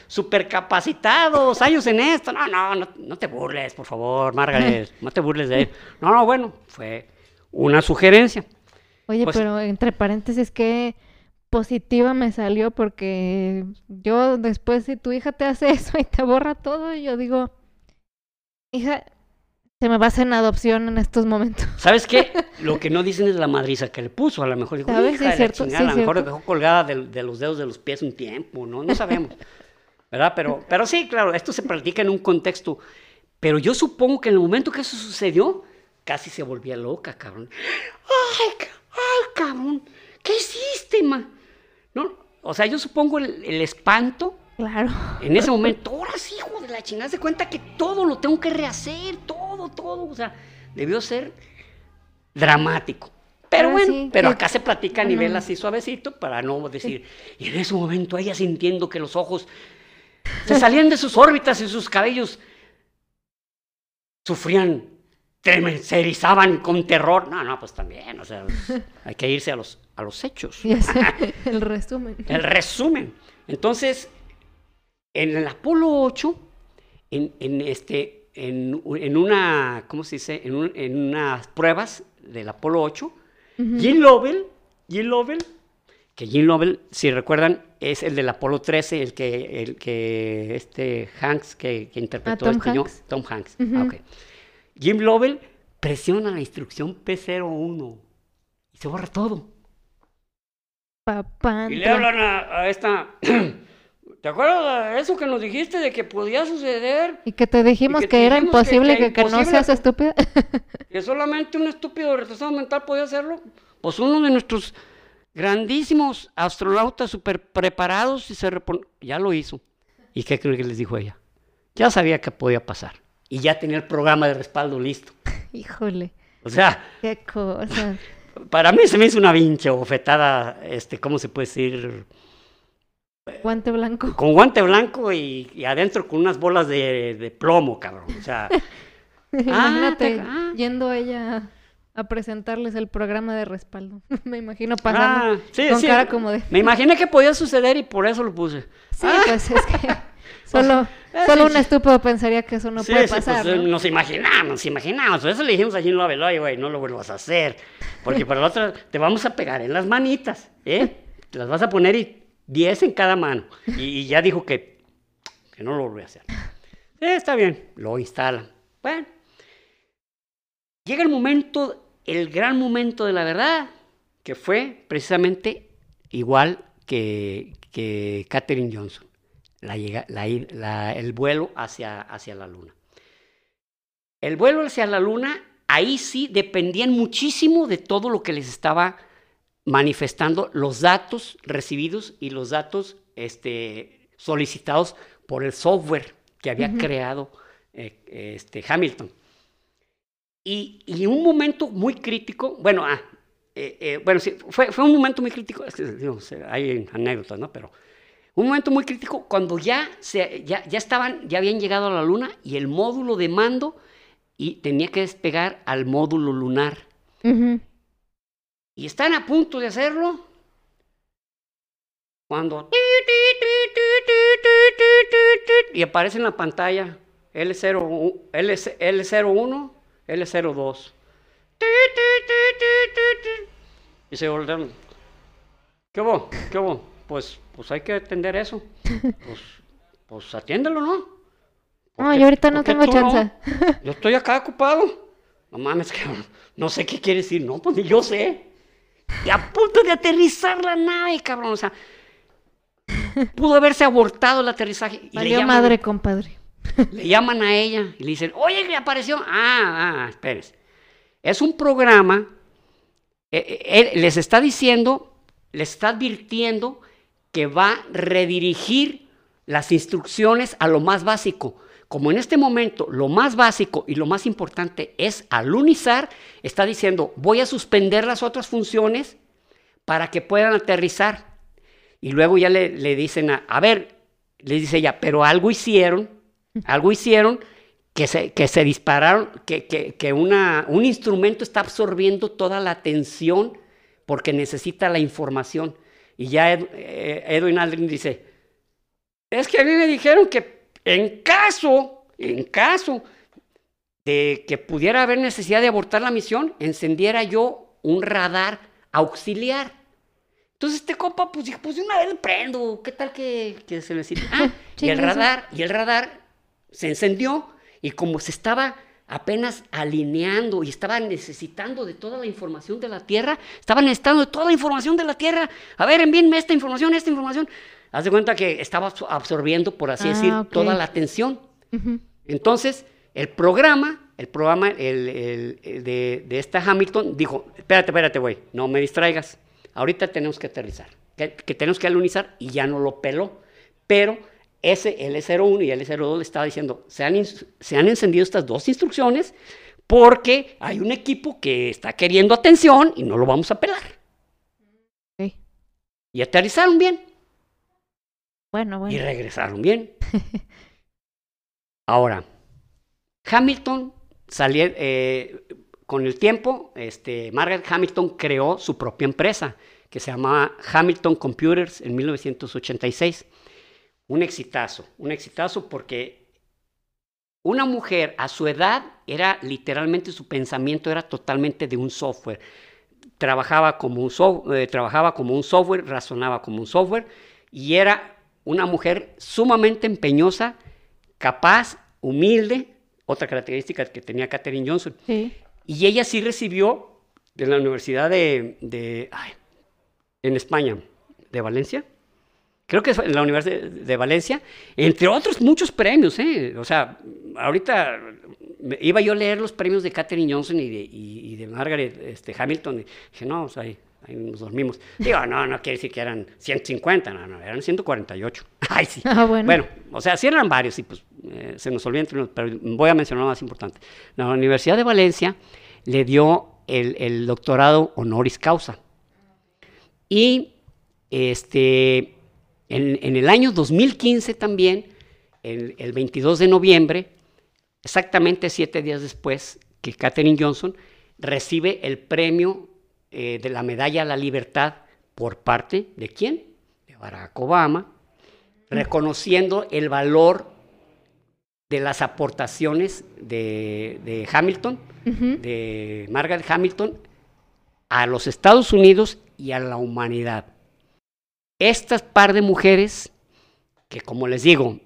S2: supercapacitados, años en esto. No, no, no, te burles, por favor, Margaret. No te burles de él. No, no, bueno, fue una sugerencia.
S1: Oye, pues pero entre paréntesis, qué positiva me salió porque yo después si tu hija te hace eso y te borra todo, yo digo, hija, se me va a hacer en adopción en estos momentos.
S2: ¿Sabes qué? Lo que no dicen es la madriza que le puso. A lo mejor dijo, ¿Sabes? Hija cierto, a lo mejor dejó colgada de, los dedos de los pies un tiempo, ¿no? No sabemos. ¿Verdad? Pero, pero sí, claro, esto se practica en un contexto. Pero yo supongo que en el momento que eso sucedió, casi se volvía loca, cabrón. ¡Ay, ay cabrón! ¿Qué hiciste? ¿No? O sea, yo supongo el espanto
S1: Claro.
S2: En ese momento, ahora sí, hijo de la chingada, se cuenta que todo lo tengo que rehacer, todo, todo. O sea, debió ser dramático. Pero bueno, pero acá se platica a nivel así suavecito para no decir. Y en ese momento ella sintiendo que los ojos se salían de sus órbitas y sus cabellos sufrían, se erizaban con terror. No, no, pues también, o sea, hay que irse a los, a los hechos.
S1: el resumen.
S2: El resumen. Entonces, en el Apolo 8, en, este, en, una, ¿cómo se dice? En, unas pruebas del Apolo 8, Jim Lovell, Jim Lovell, que Jim Lovell, si recuerdan, es el del Apolo 13, el que, el que este Hanks, que, interpretó
S1: ah,
S2: este
S1: Hanks.
S2: Tom Hanks. Ah, Jim Lovell presiona la instrucción P01 y se borra todo.
S1: Papá.
S2: Y le hablan a esta ¿Te acuerdas de eso que nos dijiste de que podía suceder?
S1: Y que te dijimos que, era imposible que, no seas estúpida.
S2: que solamente un estúpido retrasado mental podía hacerlo. Pues uno de nuestros grandísimos astronautas super preparados y se ya lo hizo. ¿Y qué creo que les dijo ella? Ya sabía que podía pasar. Y ya tenía el programa de respaldo listo.
S1: Híjole.
S2: O sea.
S1: Qué cosa.
S2: Para mí se me hizo una vincha bofetada, este, ¿cómo se puede decir?
S1: Guante blanco.
S2: Con guante blanco y, adentro con unas bolas de, plomo, cabrón. O sea.
S1: Imagínate ah, yendo ella a presentarles el programa de respaldo. Me imagino pasando ah, con cara como de.
S2: Me imaginé que podía suceder y por eso lo puse.
S1: Sí, ah. pues es que solo, pues, solo un estúpido pensaría que eso no puede pasar.
S2: Pues, nos imaginamos, nos imaginamos. Eso le dijimos a Jim Lovell, güey, no lo vuelvas a hacer. Porque para la otra te vamos a pegar en las manitas, ¿eh? Te las vas a poner y 10 en cada mano. Y, ya dijo que, que no lo voy a hacer. Está bien, lo instalan. Bueno, llega el momento, el gran momento de la verdad, que fue precisamente igual que, que Katherine Johnson, la la, el vuelo hacia, hacia la luna. El vuelo hacia la luna, ahí sí dependían muchísimo de todo lo que les estaba manifestando los datos recibidos y los datos este, solicitados por el software que había creado eh, este, Hamilton. Y, y, un momento muy crítico, bueno, ah, eh, eh, bueno, sí, fue, fue, un momento muy crítico, hay anécdotas, ¿no? Pero un momento muy crítico cuando ya, se, ya, ya, estaban, ya habían llegado a la Luna y el módulo de mando y tenía que despegar al módulo lunar. Y están a punto de hacerlo cuando y aparece en la pantalla L0, L01, L02. Y se voltean. ¿Qué hubo? ¿Qué hubo? Pues, pues hay que atender eso. Pues, pues atiéndelo, ¿no?
S1: no, yo ahorita no tengo chance.
S2: Yo estoy acá ocupado. No mames, que no sé qué quiere decir. No, pues ni yo sé. Y a punto de aterrizar la nave, cabrón. O sea, pudo haberse abortado el aterrizaje.
S1: Y le madre, compadre.
S2: Le llaman a ella y le dicen, oye, que apareció. Ah, ah, espérese. Es un programa, eh, eh, él les está diciendo, les está advirtiendo que va a redirigir las instrucciones a lo más básico. Como en este momento lo más básico y lo más importante es alunizar, está diciendo, voy a suspender las otras funciones para que puedan aterrizar. Y luego ya le, dicen, a, a, ver, le dice ella, pero algo hicieron, algo hicieron que se, que se dispararon, que, que, una, un instrumento está absorbiendo toda la atención porque necesita la información. Y ya eh, Edwin Aldrin dice, es que a mí me dijeron que en caso, en caso de que pudiera haber necesidad de abortar la misión, encendiera yo un radar auxiliar. Entonces este compa, pues dije, pues una vez prendo, ¿qué tal que, se necesita? Ah, y el radar, y el radar se encendió, y como se estaba apenas alineando y estaba necesitando de toda la información de la Tierra, estaba necesitando de toda la información de la Tierra. A ver, envíenme esta información, esta información. Haz de cuenta que estaba absorbiendo, por así ah, decir, toda la atención. Entonces, el programa, el programa el, de, esta Hamilton dijo, espérate, espérate, güey, no me distraigas. Ahorita tenemos que aterrizar, que, tenemos que alunizar y ya no lo peló. Pero ese L01 y L02 le estaba diciendo, se han, se han encendido estas dos instrucciones porque hay un equipo que está queriendo atención y no lo vamos a pelar. Y aterrizaron bien. Y regresaron bien. Ahora, Hamilton salió, eh, con el tiempo, este, Margaret Hamilton creó su propia empresa que se llamaba Hamilton Computers en 1986. Un exitazo, un exitazo porque una mujer a su edad era literalmente su pensamiento era totalmente de un software. Trabajaba como un, eh, trabajaba como un software, razonaba como un software y era una mujer sumamente empeñosa, capaz, humilde, otra característica que tenía Katherine Johnson. Y ella sí recibió de la Universidad de, en España, de Valencia, creo que es en la Universidad de, Valencia, entre otros muchos premios, ¿eh? O sea, ahorita iba yo a leer los premios de Katherine Johnson y de, y, de Margaret este, Hamilton, y dije, no, o sea, ahí nos dormimos. Digo, no, no quiere decir que eran 150, no, no, eran 148. Ay, sí. Ah, bueno. bueno. o sea, sí eran varios, y pues eh, se nos olvida pero voy a mencionar lo más importante. La Universidad de Valencia le dio el, doctorado honoris causa. Y este, en, el año 2015 también, el, el 22 de noviembre, exactamente siete días después que Katherine Johnson recibe el premio eh, de la medalla a la libertad por parte de quién? De Barack Obama, reconociendo el valor de las aportaciones de, Hamilton, de Margaret Hamilton, a los Estados Unidos y a la humanidad. Estas par de mujeres, que como les digo,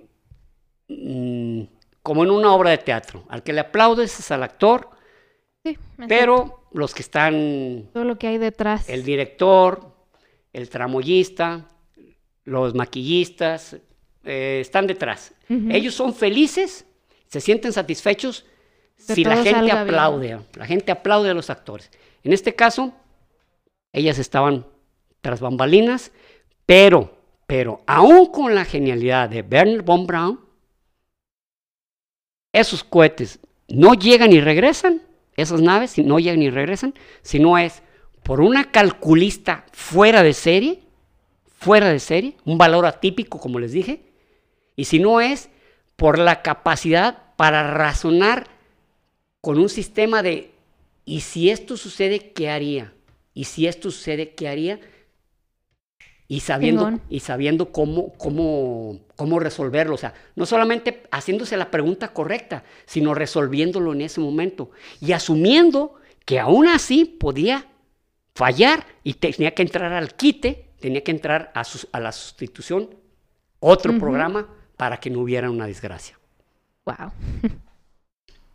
S2: mm, como en una obra de teatro. Al que le aplaudes es al actor,
S1: Sí,
S2: pero los que están,
S1: todo lo que hay detrás.
S2: el director, el tramoyista, los maquillistas, eh, están detrás. Ellos son felices, se sienten satisfechos
S1: Que
S2: si la gente
S1: bien.
S2: aplaude. La gente aplaude a los actores. En este caso, ellas estaban tras bambalinas, pero, pero, aún con la genialidad de Werner von Braun, esos cohetes no llegan y regresan, esas naves no llegan y regresan, sino es por una calculista fuera de serie, fuera de serie, un valor atípico, como les dije, y si no es por la capacidad para razonar con un sistema de, ¿y si esto sucede, qué haría? ¿Y si esto sucede, qué haría? Y sabiendo, y sabiendo cómo, cómo, cómo resolverlo. O sea, no solamente haciéndose la pregunta correcta, sino resolviéndolo en ese momento. Y asumiendo que aún así podía fallar y tenía que entrar al quite, tenía que entrar a, sus- a la sustitución, otro programa, para que no hubiera una desgracia.
S1: Wow.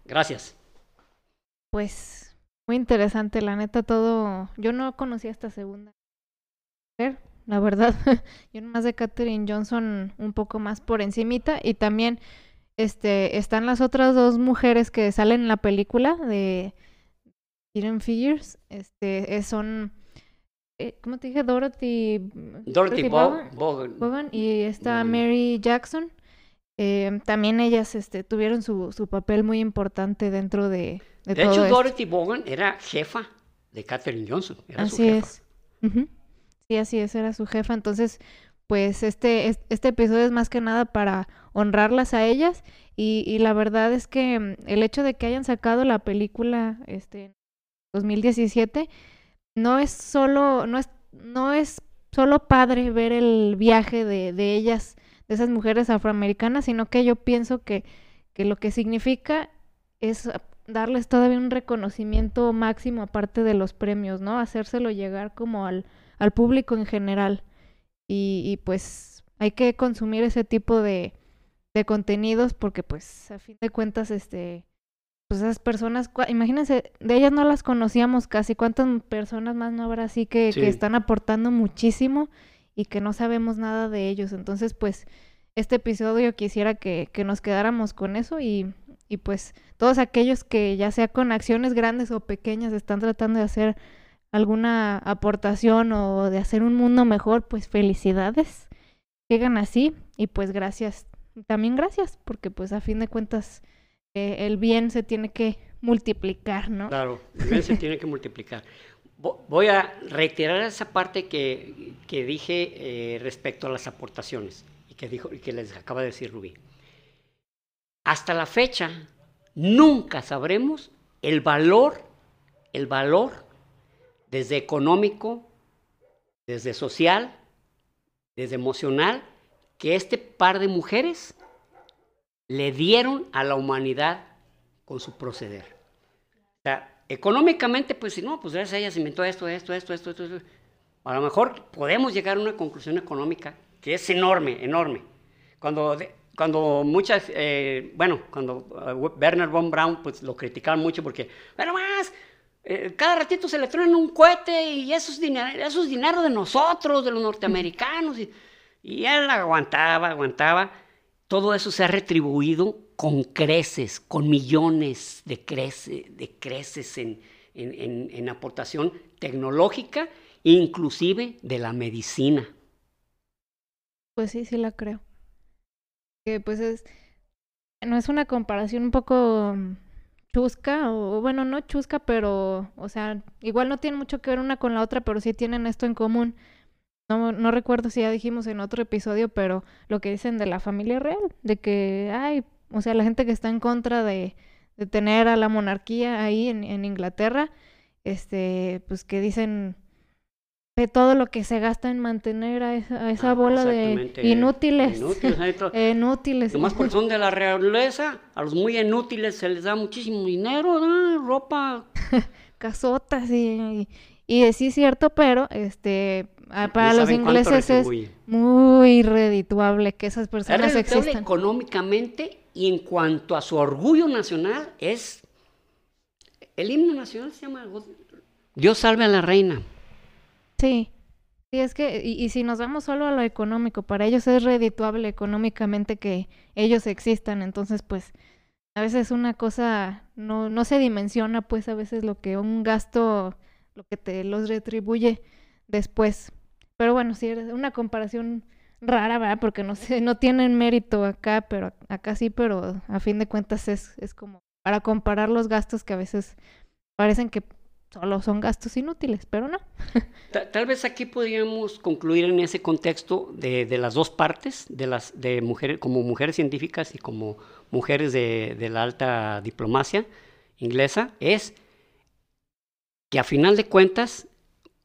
S2: Gracias.
S1: Pues muy interesante, la neta, todo. Yo no conocía esta segunda mujer, la verdad. Yo nomás de Katherine Johnson un poco más por encimita. Y también este, están las otras dos mujeres que salen en la película de Hidden Figures. Este, son. eh, ¿Cómo te dije? Dorothy.
S2: Dorothy
S1: Vaughan-
S2: Bo- Bogan.
S1: Bogan y esta. Mary Jackson. eh, también ellas este, tuvieron su, su papel muy importante dentro de, de,
S2: De
S1: todo
S2: hecho,
S1: esto.
S2: Dorothy Bogan era jefa de Katherine Johnson. Era su
S1: Así
S2: jefa.
S1: es. Ujú. Sí, así es, era su jefa. Entonces, pues este, es- este episodio es más que nada para honrarlas a ellas. Y, y la verdad es que mm, el hecho de que hayan sacado la película este, en 2017 no es solo, no es, no es solo padre ver el viaje de, de ellas, de esas mujeres afroamericanas, sino que yo pienso que, que lo que significa es darles todavía un reconocimiento máximo aparte de los premios, ¿no? Hacérselo llegar como al, al público en general. Y, y, pues hay que consumir ese tipo de, de contenidos porque pues a fin de cuentas, este, pues esas personas, imagínense, de ellas no las conocíamos casi, ¿cuántas personas más no habrá así que,
S2: Sí.
S1: que están aportando muchísimo y que no sabemos nada de ellos? Entonces, pues este episodio quisiera que, que nos quedáramos con eso y, y pues todos aquellos que ya sea con acciones grandes o pequeñas están tratando de hacer alguna aportación o de hacer un mundo mejor, pues felicidades. Llegan así y pues gracias. También gracias porque pues a fin de cuentas eh, el bien se tiene que multiplicar, ¿no?
S2: Claro, el bien se tiene que multiplicar. Vo- Voy a reiterar esa parte que, que dije eh, respecto a las aportaciones y que, dijo, y que les acaba de decir Rubí. Hasta la fecha, nunca sabremos el valor, el valor desde económico, desde social, desde emocional, que este par de mujeres le dieron a la humanidad con su proceder. O sea, económicamente, pues si no, pues gracias a ella se inventó esto, esto, esto, esto, esto. A lo mejor podemos llegar a una conclusión económica que es enorme, enorme. Cuando, cuando muchas, eh, bueno, cuando eh, Werner von Braun, pues lo criticaban mucho porque, bueno, más, eh, cada ratito se le truena un cohete y eso es, dinero, de nosotros, de los norteamericanos. Y, y él aguantaba, aguantaba. Todo eso se ha retribuido con creces, con millones de, crece- de creces en, en- en- en aportación tecnológica, inclusive de la medicina.
S1: Pues sí, sí la creo. Que pues es, no es una comparación un poco chusca, o bueno, no chusca, pero, o sea, igual no tienen mucho que ver una con la otra, pero sí tienen esto en común. No, no recuerdo si ya dijimos en otro episodio, pero lo que dicen de la familia real, de que, ay, o sea, la gente que está en contra de, de tener a la monarquía ahí en, en Inglaterra, este, pues que dicen de todo lo que se gasta en mantener a esa, a esa
S2: Ah,
S1: bola de inútiles.
S2: Inútiles,
S1: Inútiles.
S2: Nomás porque son de la realeza, a los muy inútiles se les da muchísimo dinero, ¿no? ropa.
S1: casotas y, y, y sí es cierto, pero este para
S2: No
S1: los ingleses es muy redituable que esas
S2: Es
S1: personas
S2: redituable
S1: existan.
S2: económicamente y en cuanto a su orgullo nacional es... El himno nacional se llama Dios salve a la reina.
S1: Sí. Sí, es que, y, y si nos vamos solo a lo económico, para ellos es redituable económicamente que ellos existan, entonces pues a veces una cosa no, no se dimensiona pues a veces lo que un gasto, lo que te los retribuye después. Pero bueno, sí, es una comparación rara, ¿verdad? Porque no sé, no tienen mérito acá, pero acá sí, pero a fin de cuentas es, es como para comparar los gastos que a veces parecen que solo son gastos inútiles, pero no.
S2: Ta- Tal vez aquí podríamos concluir en ese contexto de, de las dos partes, de las de mujeres como mujeres científicas y como mujeres de, de la alta diplomacia inglesa, es que a final de cuentas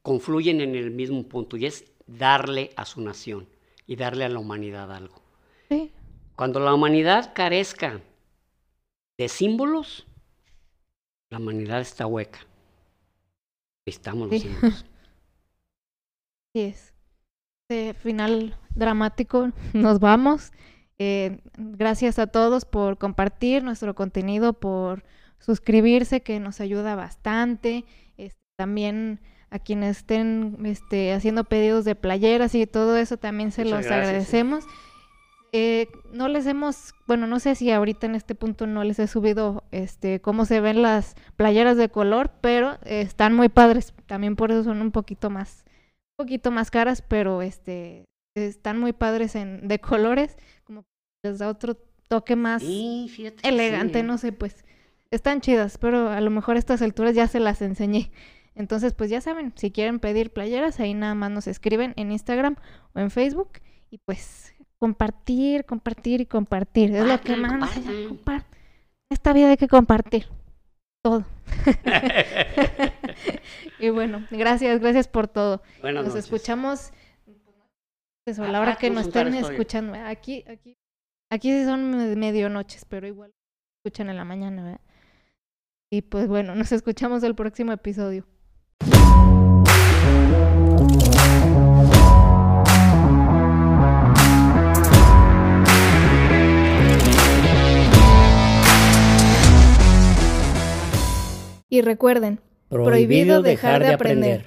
S2: confluyen en el mismo punto y es darle a su nación y darle a la humanidad algo.
S1: Sí.
S2: Cuando la humanidad carezca de símbolos, la humanidad está hueca. Necesitamos los
S1: Sí. Así es. De final dramático, nos vamos. Eh, gracias a todos por compartir nuestro contenido, por suscribirse, que nos ayuda bastante. Este, también a quienes estén este, haciendo pedidos de playeras y todo eso, también se
S2: Muchas
S1: los
S2: gracias, sí.
S1: Eh, no les hemos, bueno, no sé si ahorita en este punto no les he subido este cómo se ven las playeras de color, pero eh, están muy padres. También por eso son un poquito más, un poquito más caras, pero este están muy padres en de colores, como les da otro toque más
S2: Sí, fíjate que
S1: elegante,
S2: sí,
S1: no sé, pues están chidas, pero a lo mejor a estas alturas ya se las enseñé. Entonces, pues ya saben, si quieren pedir playeras, ahí nada más nos escriben en Instagram o en Facebook y pues compartir, compartir y compartir. Es lo que más Esta vida hay que compartir todo. y bueno, gracias, gracias por todo.
S2: Buenas
S1: Nos
S2: noches.
S1: escuchamos eso, a la hora que nos estén escuchando. Aquí, aquí, aquí sí son me- medio noches, pero igual escuchan en la mañana, ¿verdad? Y pues bueno, nos escuchamos el próximo episodio. Y recuerden, prohibido dejar de aprender.